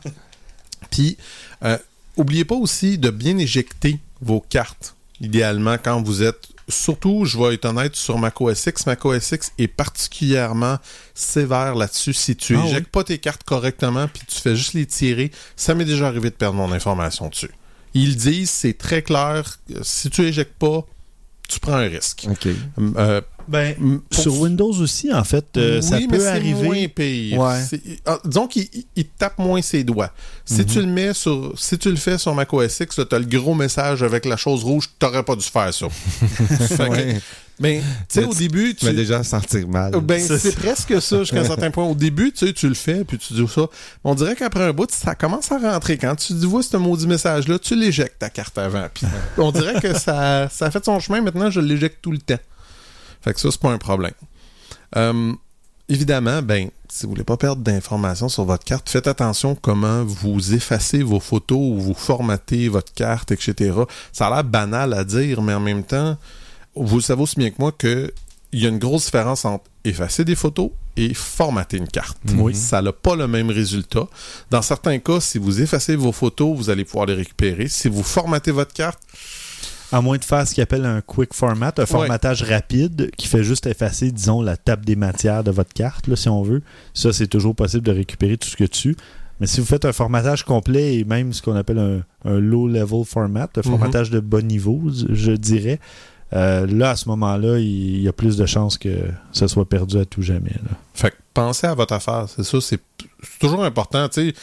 Puis, euh, oubliez pas aussi de bien éjecter vos cartes, idéalement, quand vous êtes... Surtout, je vais être honnête, sur Mac OS X, Mac OS X est particulièrement sévère là-dessus. Si tu Ah éjectes pas tes cartes correctement, puis tu fais juste les tirer, ça m'est déjà arrivé de perdre mon information dessus. Ils disent, c'est très clair, si tu éjectes pas, tu prends un risque. OK. Euh, Ben, pour- sur Windows aussi, en fait, euh, ça oui, peut arriver. moins pire. Ouais. Ah, disons qu'il il- tape moins ses doigts. Si Mhm. tu le mets sur, si tu le fais sur Mac OS X, tu as le gros message avec la chose rouge, t'aurais pas dû faire ça. Fait que- Ouais. mais tu au tu- début, Tu tu vas déjà sentir mal. ben, C'est presque ça jusqu'à un certain point. Au début, tu sais, tu le fais, puis tu dis ça. On dirait qu'après un bout, ça commence à rentrer. Quand tu dis, vois ce maudit message-là, tu l'éjectes ta carte avant. Puis on dirait que ça, ça a fait son chemin. Maintenant, je l'éjecte tout le temps. Fait que ça, c'est pas un problème. Euh, évidemment, ben, si vous voulez pas perdre d'informations sur votre carte, faites attention comment vous effacez vos photos ou vous formatez votre carte, etc. Ça a l'air banal à dire, mais en même temps, vous le savez aussi bien que moi que il y a une grosse différence entre effacer des photos et formater une carte. Oui. Ça n'a pas le même résultat. Dans certains cas, si vous effacez vos photos, vous allez pouvoir les récupérer. Si vous formatez votre carte, À moins de faire ce qu'il appelle un quick format, un formatage rapide qui fait juste effacer, disons, la table des matières de votre carte, là, si on veut. Ça, c'est toujours possible de récupérer tout ce que tu. Mais si vous faites un formatage complet et même ce qu'on appelle un, un low-level format, un formatage de bas niveau, je dirais, euh, là, à ce moment-là, il y a plus de chances que ça soit perdu à tout jamais. là. Fait que pensez à votre affaire. C'est ça, c'est toujours important. Tu sais,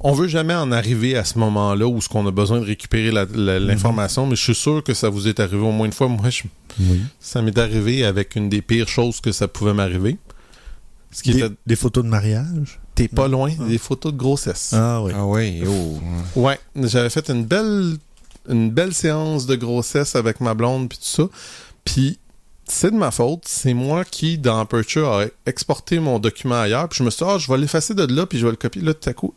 on veut jamais en arriver à ce moment-là où ce qu'on a besoin de récupérer la- la- l'information, mais je suis sûr que ça vous est arrivé au moins une fois. Moi, je- ça m'est arrivé avec une des pires choses que ça pouvait m'arriver. Ce qui Des, était, des photos de mariage? t'es pas loin, des photos de grossesse. Ah oui. Ah oui, oh. Ouais, j'avais fait une belle une belle séance de grossesse avec ma blonde puis tout ça. Puis c'est de ma faute, c'est moi qui dans Aperture a exporté mon document ailleurs, puis je me suis dit ah, je vais l'effacer de là puis je vais le copier là tout à coup.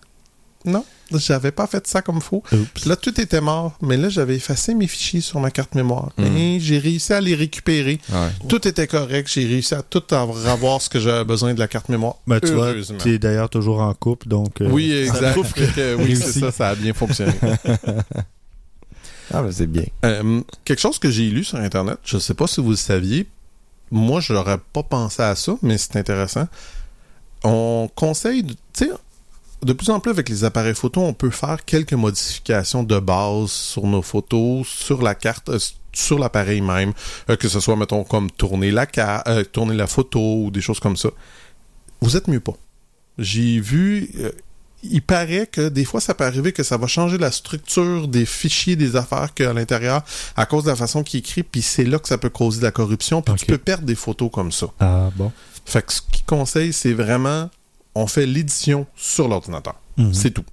Non, j'avais pas fait ça comme faut. Oups. Là tout était mort, mais là j'avais effacé mes fichiers sur ma carte mémoire. Mm. Et j'ai réussi à les récupérer. Ouais. Tout était correct, j'ai réussi à tout avoir ce que j'avais besoin de la carte mémoire. Ben, tu vois, tu es d'ailleurs toujours en couple, donc... euh, Oui, exact. que- oui, c'est ça, ça a bien fonctionné. Ah, ben c'est bien. Euh, quelque chose que j'ai lu sur Internet, je sais pas si vous le saviez, moi je n'aurais pas pensé à ça, mais c'est intéressant. On conseille, de- tu sais, de plus en plus avec les appareils photo, on peut faire quelques modifications de base sur nos photos, sur la carte, euh, sur l'appareil même, euh, que ce soit, mettons, comme tourner la, ca- euh, tourner la photo ou des choses comme ça. Vous êtes mieux pas. J'ai vu, il paraît que des fois, ça peut arriver que ça va changer la structure des fichiers des affaires qu'il y a à l'intérieur à cause de la façon qu'il écrit, puis c'est là que ça peut causer de la corruption, puis tu peux perdre des photos comme ça. Ah bon. Fait que ce qu'il conseille, c'est vraiment, on fait l'édition sur l'ordinateur. Mhm. C'est tout.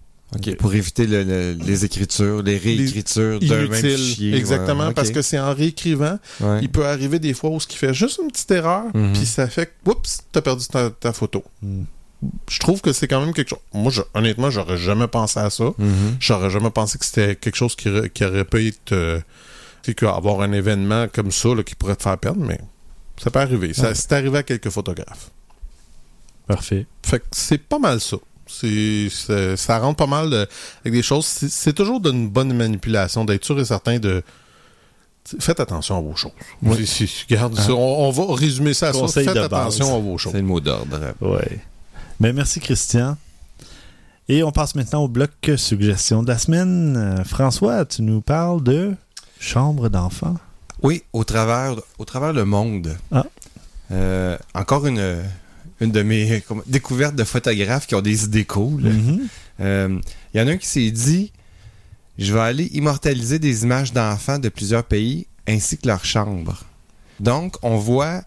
Pour éviter le- le- les écritures, les réécritures d'un même ouais, Exactement, parce que c'est en réécrivant, Ouais. il peut arriver des fois où ce qui fait juste une petite erreur, Mhm. puis ça fait que, oups, t'as perdu ta, ta photo. Mm. Je trouve que c'est quand même quelque chose. Moi, je- honnêtement, j'aurais jamais pensé à ça. Mhm. J'aurais jamais pensé que c'était quelque chose qui, aurait- qui aurait pu être. euh, qu'avoir un événement comme ça là, qui pourrait te faire perdre, mais ça peut arriver. Ça. C'est arrivé à quelques photographes. Parfait. Fait que c'est pas mal ça. C'est, c'est- ça rentre pas mal de- avec des choses. C'est, c'est toujours d'une bonne manipulation, d'être sûr et certain de. Faites attention à vos choses. Oui. Regarde, ça, on, on va résumer ça à ça. Conseil Faites de base. attention à vos choses. C'est le mot d'ordre. Ouais. Ben, merci, Christian. Et on passe maintenant au bloc suggestion de la semaine. Euh, François, tu nous parles de chambre d'enfant. Oui, au travers, au travers le monde. Ah. Euh, encore une, une de mes comment- découvertes de photographes qui ont des idées cool. Mhm. Euh, Il y en a un qui s'est dit Je vais aller immortaliser des images d'enfants de plusieurs pays ainsi que leurs chambres. Donc, on voit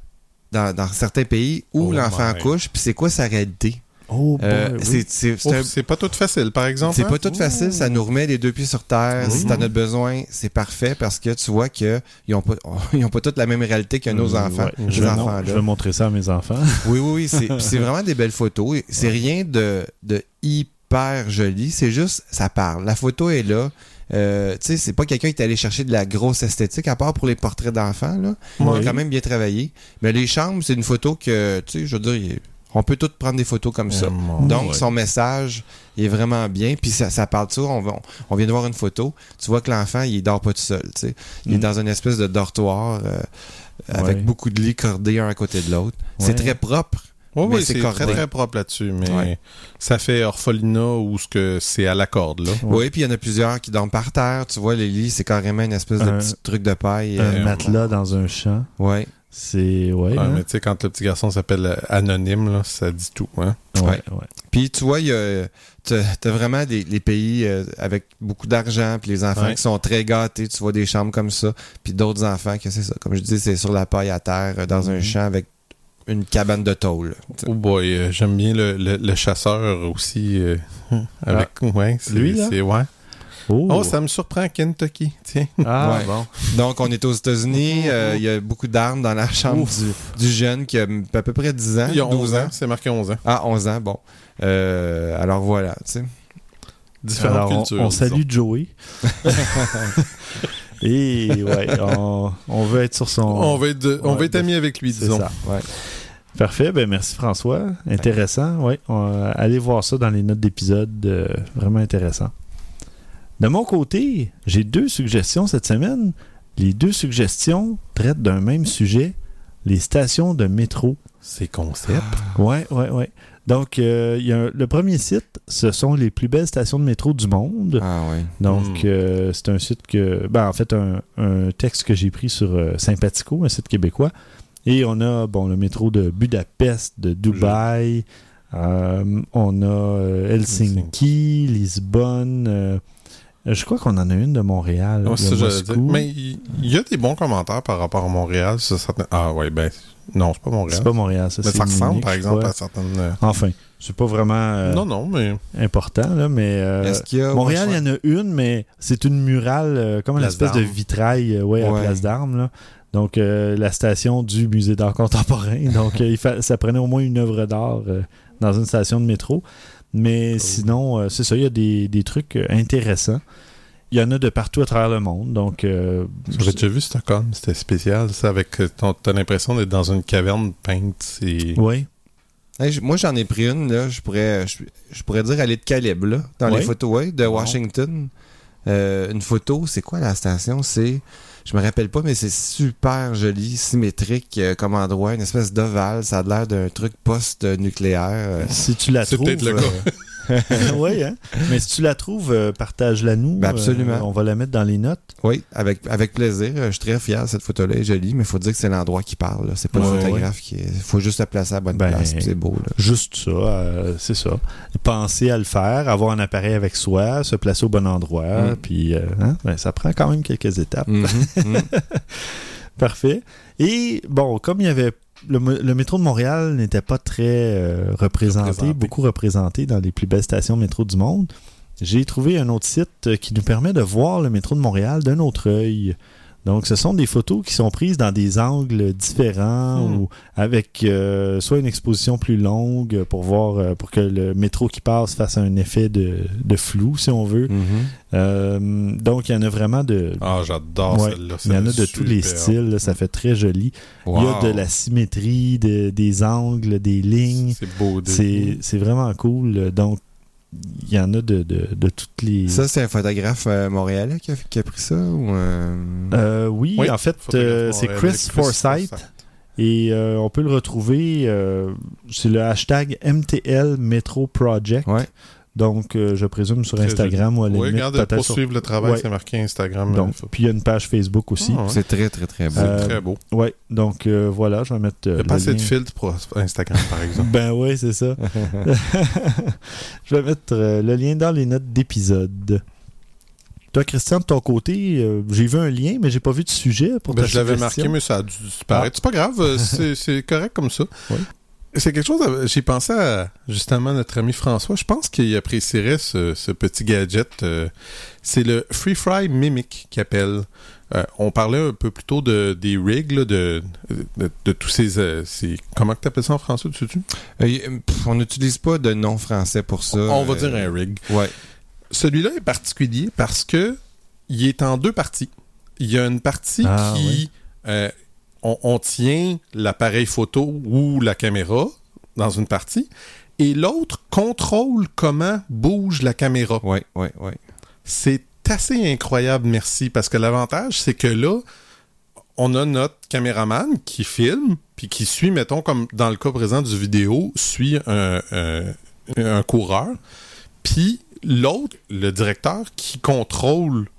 dans, dans certains pays où Oh l'enfant couche, puis c'est quoi sa réalité? Oh, Euh, oui. c'est- pas tout facile, par exemple. c'est hein? pas tout facile, ça nous remet les deux pieds sur terre. Oui. Si t'en as besoin, c'est parfait parce que tu vois qu'ils n'ont pas, ils ont pas toutes la même réalité que nos Mm, enfants. ouais. Je, vais, enfants-là. je vais montrer ça à mes enfants. Oui, oui, oui. C'est vraiment des belles photos. C'est rien de, de hyper joli. C'est juste, ça parle. La photo est là. Euh, tu sais, c'est pas quelqu'un qui est allé chercher de la grosse esthétique, à part pour les portraits d'enfants, là. On a Oui. quand même bien travaillé. Mais les chambres, c'est une photo que, tu sais, je veux dire, il- on peut tous prendre des photos comme ça. Donc, ouais. son message est vraiment bien. Puis ça, ça parle de ça. On, va- on vient de voir une photo. Tu vois que l'enfant, il dort pas tout seul. tu sais. Il est Mm. dans une espèce de dortoir euh, avec Ouais. beaucoup de lits cordés un à côté de l'autre. C'est très propre. Oui, oui, c'est très, très propre là-dessus, mais Ouais. ça fait orphelinat ou ce que c'est à la corde, là. Ouais. Oui, puis il y en a plusieurs qui dorment par terre. Tu vois, les lits, c'est carrément une espèce de Un- petit truc de paille. Un euh, matelas dans un champ. ouais. C'est. Ouais. Ouais, hein? mais tu sais, quand le petit garçon s'appelle euh, Anonyme, là, ça dit tout. Hein? ouais, ouais. ouais. Puis tu vois, il y a- t'as vraiment des, les pays euh, avec beaucoup d'argent, puis les enfants Ouais. qui sont très gâtés. Tu vois des chambres comme ça, puis d'autres enfants que c'est ça. Comme je dis, c'est sur la paille à terre, euh, dans un Mhm. champ avec une cabane de tôle. Oh boy, euh, j'aime bien le, le, le chasseur aussi. euh, avec, ouais, c'est- Lui, là? c'est- ouais. Oh, Oh, ça me surprend, Kentucky. Tiens. Ah, Ouais. bon. Donc, on est aux États-Unis. euh, Il y a beaucoup d'armes dans la chambre du, du jeune qui a à peu près 10 ans. Il y a 12 11 ans, c'est marqué 11 ans. Ah, 11 ans, bon. Euh, alors voilà, tu sais. Différentes Alors, cultures. on, salue Joey. Et ouais, on, on veut être sur son. On va être, on être de- amis avec lui, C'est disons. ça. Ouais. Parfait, ben merci François. Intéressant, oui. allez voir ça dans les notes d'épisode. euh, vraiment intéressant. De mon côté, j'ai deux suggestions cette semaine. Les deux suggestions traitent d'un même sujet, les stations de métro. C'est concept. Ouais, ouais, ouais. Donc, euh, il y a un- le premier site, ce sont les plus belles stations de métro du monde. Ah ouais. Donc, Hmm. euh, c'est un site que. Ben, en fait, un, un texte que j'ai pris sur euh, Sympathico, un site québécois. Et on a, bon, le métro de Budapest, de Dubaï. euh, on a euh, Helsinki, Lisbonne. Je crois qu'on en a une de Montréal. Ouais, de. Mais il y, a des bons commentaires par rapport à Montréal. Ah ouais, ben non, c'est pas Montréal. C'est pas Montréal, ça. mais c'est ça ressemble, Munich, par exemple, à certaines. euh, Enfin, c'est pas vraiment euh, Non, non, mais important, là, mais. euh, y a. Montréal, il ouais, y en a une, mais c'est une murale, euh, comme une Place espèce de vitrail euh, ouais, à. Place d'Armes. là. Donc, euh, la station du Musée d'art contemporain. Donc, euh, il fa- ça prenait au moins une œuvre d'art euh, dans une station de métro. Mais sinon, euh, c'est ça, il y a des, des trucs euh, intéressants. Il y en a de partout à travers le monde. Donc, euh, j'avais déjà vu Stockholm, c'était spécial. Ça, avec ton- t'as l'impression d'être dans une caverne peinte. C'est oui. Hey, moi, j'en ai pris une, là. Je pourrais, je, je pourrais dire elle est de calibre, là. Dans les photos, ouais, de. Washington. Euh, une photo, c'est quoi la station? C'est. Je me rappelle pas, mais c'est super joli, symétrique euh, comme endroit, une espèce d'ovale. Ça a l'air d'un truc post-nucléaire. euh. Si tu la C'est trouves. peut-être le cas. oui, hein? Mais si tu la trouves, euh, partage-la nous. Ben, absolument. Euh, on va la mettre dans les notes. Oui, avec, avec plaisir. Je suis très fier. Cette photo-là est jolie, mais il faut dire que c'est l'endroit qui parle. C'est pas Ouais, le photographe qui est. faut juste la placer à la bonne Ben, place. C'est beau, là. Juste ça, euh, c'est ça. Penser à le faire, avoir un appareil avec soi, se placer au bon endroit, Mm. puis hein, ben, ça prend quand même quelques étapes. Mhm, mhm. Parfait. Et bon, comme il y avait le, métro de Montréal n'était pas très euh, représenté, Représenté. beaucoup représenté dans les plus belles stations de métro du monde. j'ai trouvé un autre site euh, qui nous permet de voir le métro de Montréal d'un autre œil. Donc, ce sont des photos qui sont prises dans des angles différents Hmm. ou avec euh, soit une exposition plus longue pour voir euh, pour que le métro qui passe fasse un effet de, de flou, si on veut. Mhm. Euh, donc, il y en a vraiment de. Ah, j'adore Ouais, celle-là. il y en a de tous les styles, là, ça fait très joli. Il y a de la symétrie, de- des angles, des lignes. C'est beau. c'est vraiment cool. Donc, il y en a de, de, de toutes les. Ça, c'est un photographe euh, montréalais qui a, qui a pris ça ou euh, Euh, oui, Oui, en fait, euh, c'est Chris Forsyth. Forsyth. Et euh, on peut le retrouver, euh, c'est le hashtag MTL Metro Project. Ouais. Donc, euh, je présume sur Instagram ou à la Oui, limite, regarde, peut-être pour sur- suivre le travail, Ouais. c'est marqué Instagram. Donc, euh, puis il y a une page Facebook aussi. Ah, ouais. C'est très, très, très beau. C'est Euh, très beau. Ouais, donc euh, voilà, je vais mettre. euh, Il n'y a le pas assez de filtres pour Instagram, par exemple. Ben ouais, c'est ça. je vais mettre euh, le lien dans les notes d'épisode. Toi, Christian, de ton côté, euh, j'ai vu un lien, mais j'ai pas vu de sujet pour Ben, ta je l'avais marqué, mais ça a dû disparaître. C'est pas grave, c'est c'est correct comme ça. Oui. C'est quelque chose, à- j'ai pensé à justement notre ami François. Je pense qu'il apprécierait ce, ce petit gadget. euh, c'est le Free Fry Mimic qu'il appelle. Euh, on parlait un peu plus tôt de, des rigs, là, de, de, de tous ces, euh, ces- Comment tu appelles ça en français, tu Euh, on n'utilise pas de nom français pour ça. On va Euh, dire un rig. Ouais. Celui-là est particulier parce que il est en deux parties. Il y a une partie Ah, qui oui. On, on tient l'appareil photo ou la caméra dans une partie et l'autre contrôle comment bouge la caméra. Ouais, ouais, ouais. C'est assez incroyable, merci, parce que l'avantage c'est que là on a notre caméraman qui filme puis qui suit, mettons comme dans le cas présent du vidéo, suit un, un- un coureur, puis l'autre, le directeur qui contrôle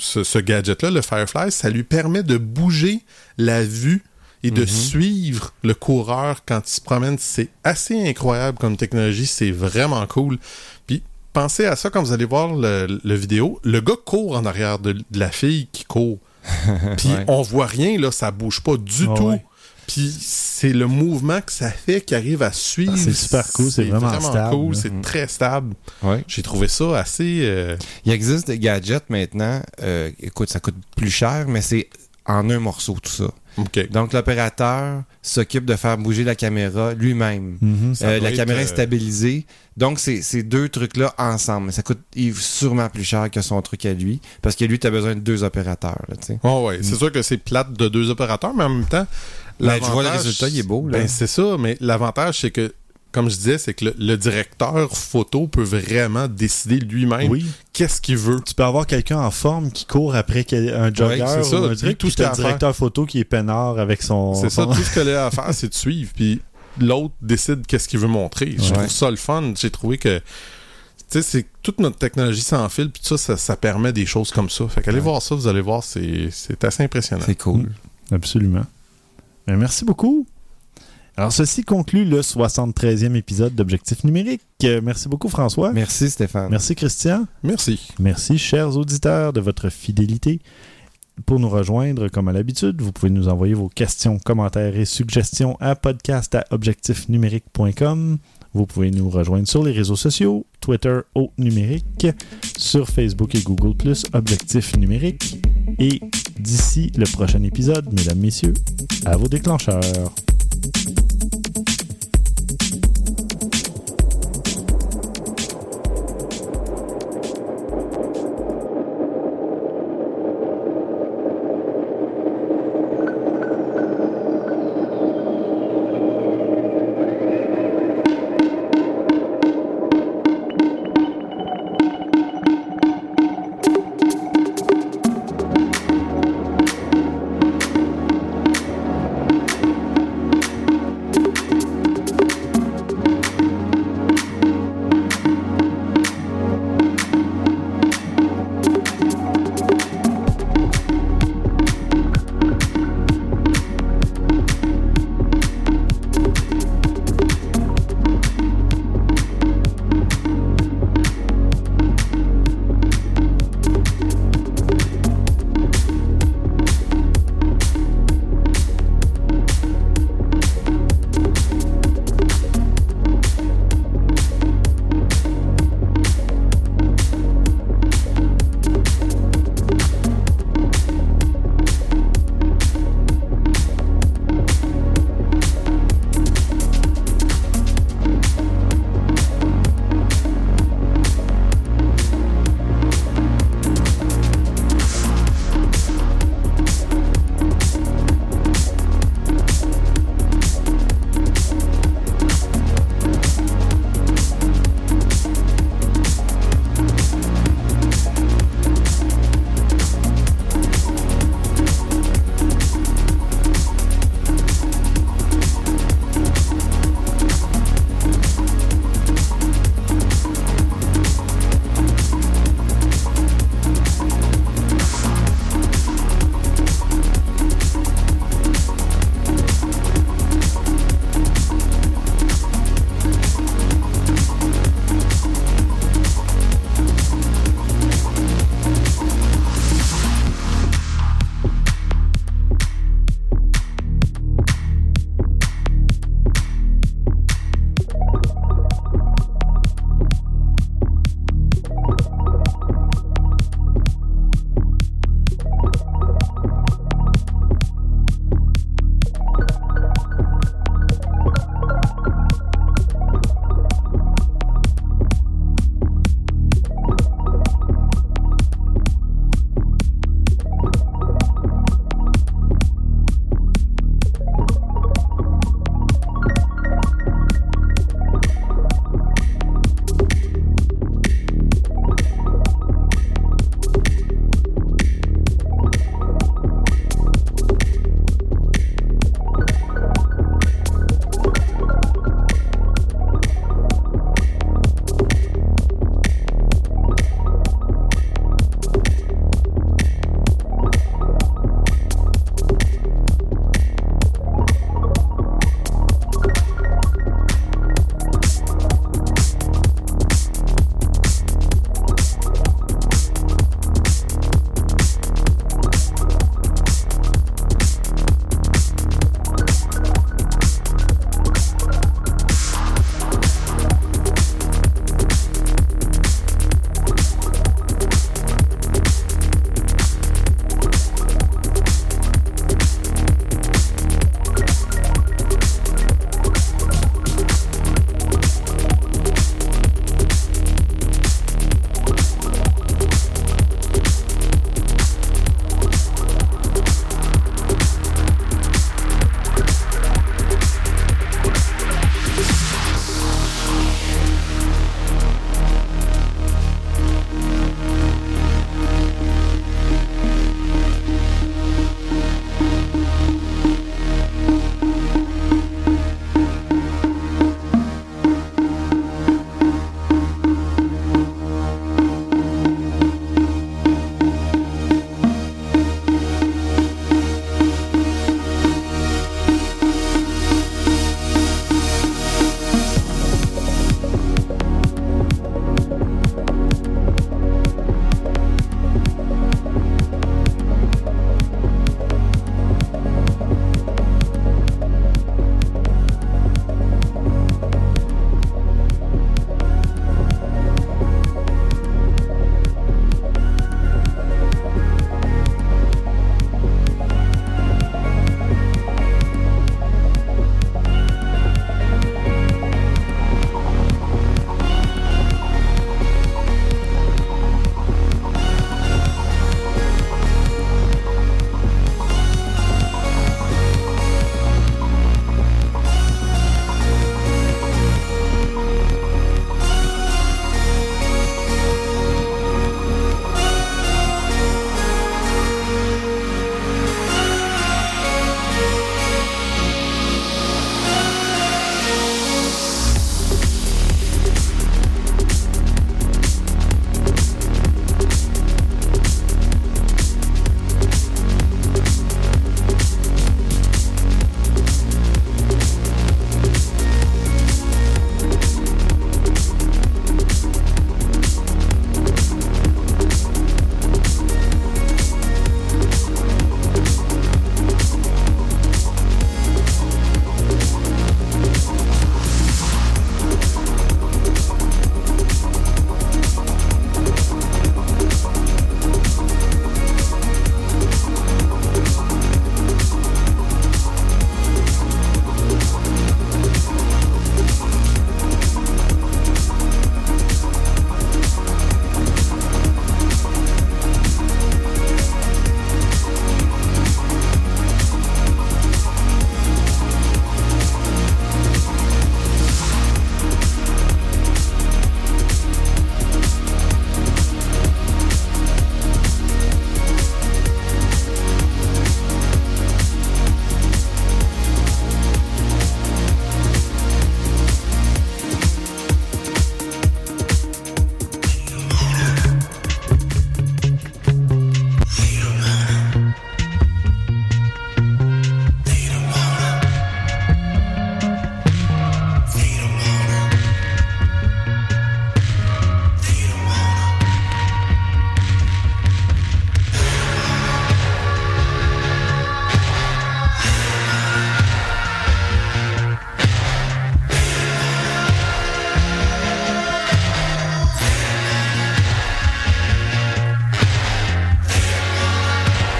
ce, ce gadget-là, le Firefly, ça lui permet de bouger la vue et de Mhm. suivre le coureur quand il se promène. C'est assez incroyable comme technologie, c'est vraiment cool. Puis pensez à ça quand vous allez voir le, le vidéo. Le gars court en arrière de, de la fille qui court. Puis Ouais. on voit rien, là, ça bouge pas du Ah tout. ouais. Puis c'est le mouvement que ça fait qui arrive à suivre. Ah, c'est super cool, c'est vraiment stable, cool, c'est Mm. très stable. ouais. J'ai trouvé ça assez. euh, Il existe des gadgets maintenant. euh, écoute, ça coûte plus cher, mais c'est en un morceau tout ça. ok. Donc l'opérateur s'occupe de faire bouger la caméra lui-même. Mhm. Ça Euh, la caméra euh, est stabilisée. Donc, c'est ces deux trucs-là ensemble. Ça coûte sûrement plus cher que son truc à lui. Parce que lui, tu as besoin de deux opérateurs. Là. Oh ouais, c'est sûr que c'est plate de deux opérateurs, mais en même temps, Ben, tu vois le résultat, il est beau, là. Ben, c'est ça, mais l'avantage, c'est que, comme je disais, c'est que le, le directeur photo peut vraiment décider lui-même Oui, qu'est-ce qu'il veut. tu peux avoir quelqu'un en forme qui court après un jogger ça. ou un truc, tout ce à directeur photo qui est peinard avec son... C'est ça, tout ce qu'elle a à faire, c'est de suivre, puis l'autre décide qu'est-ce qu'il veut montrer. Je Ouais. trouve ça le fun. J'ai trouvé que, tu sais, c'est toute notre technologie sans fil, puis ça, ça, ça permet des choses comme ça. Fait qu'allez Ouais. voir ça, vous allez voir, c'est c'est assez impressionnant. C'est cool. Absolument. Ben, merci beaucoup. Alors, ceci conclut le 73e épisode d'Objectif numérique. Euh, merci beaucoup, François. Merci, Stéphane. Merci, Christian. Merci. Merci, chers auditeurs, de votre fidélité. Pour nous rejoindre, comme à l'habitude, vous pouvez nous envoyer vos questions, commentaires et suggestions à podcast.objectifnumérique.com. Vous pouvez nous rejoindre sur les réseaux sociaux, Twitter au numérique, sur Facebook et Google Objectif numérique. Et d'ici le prochain épisode, mesdames, messieurs, à vos déclencheurs.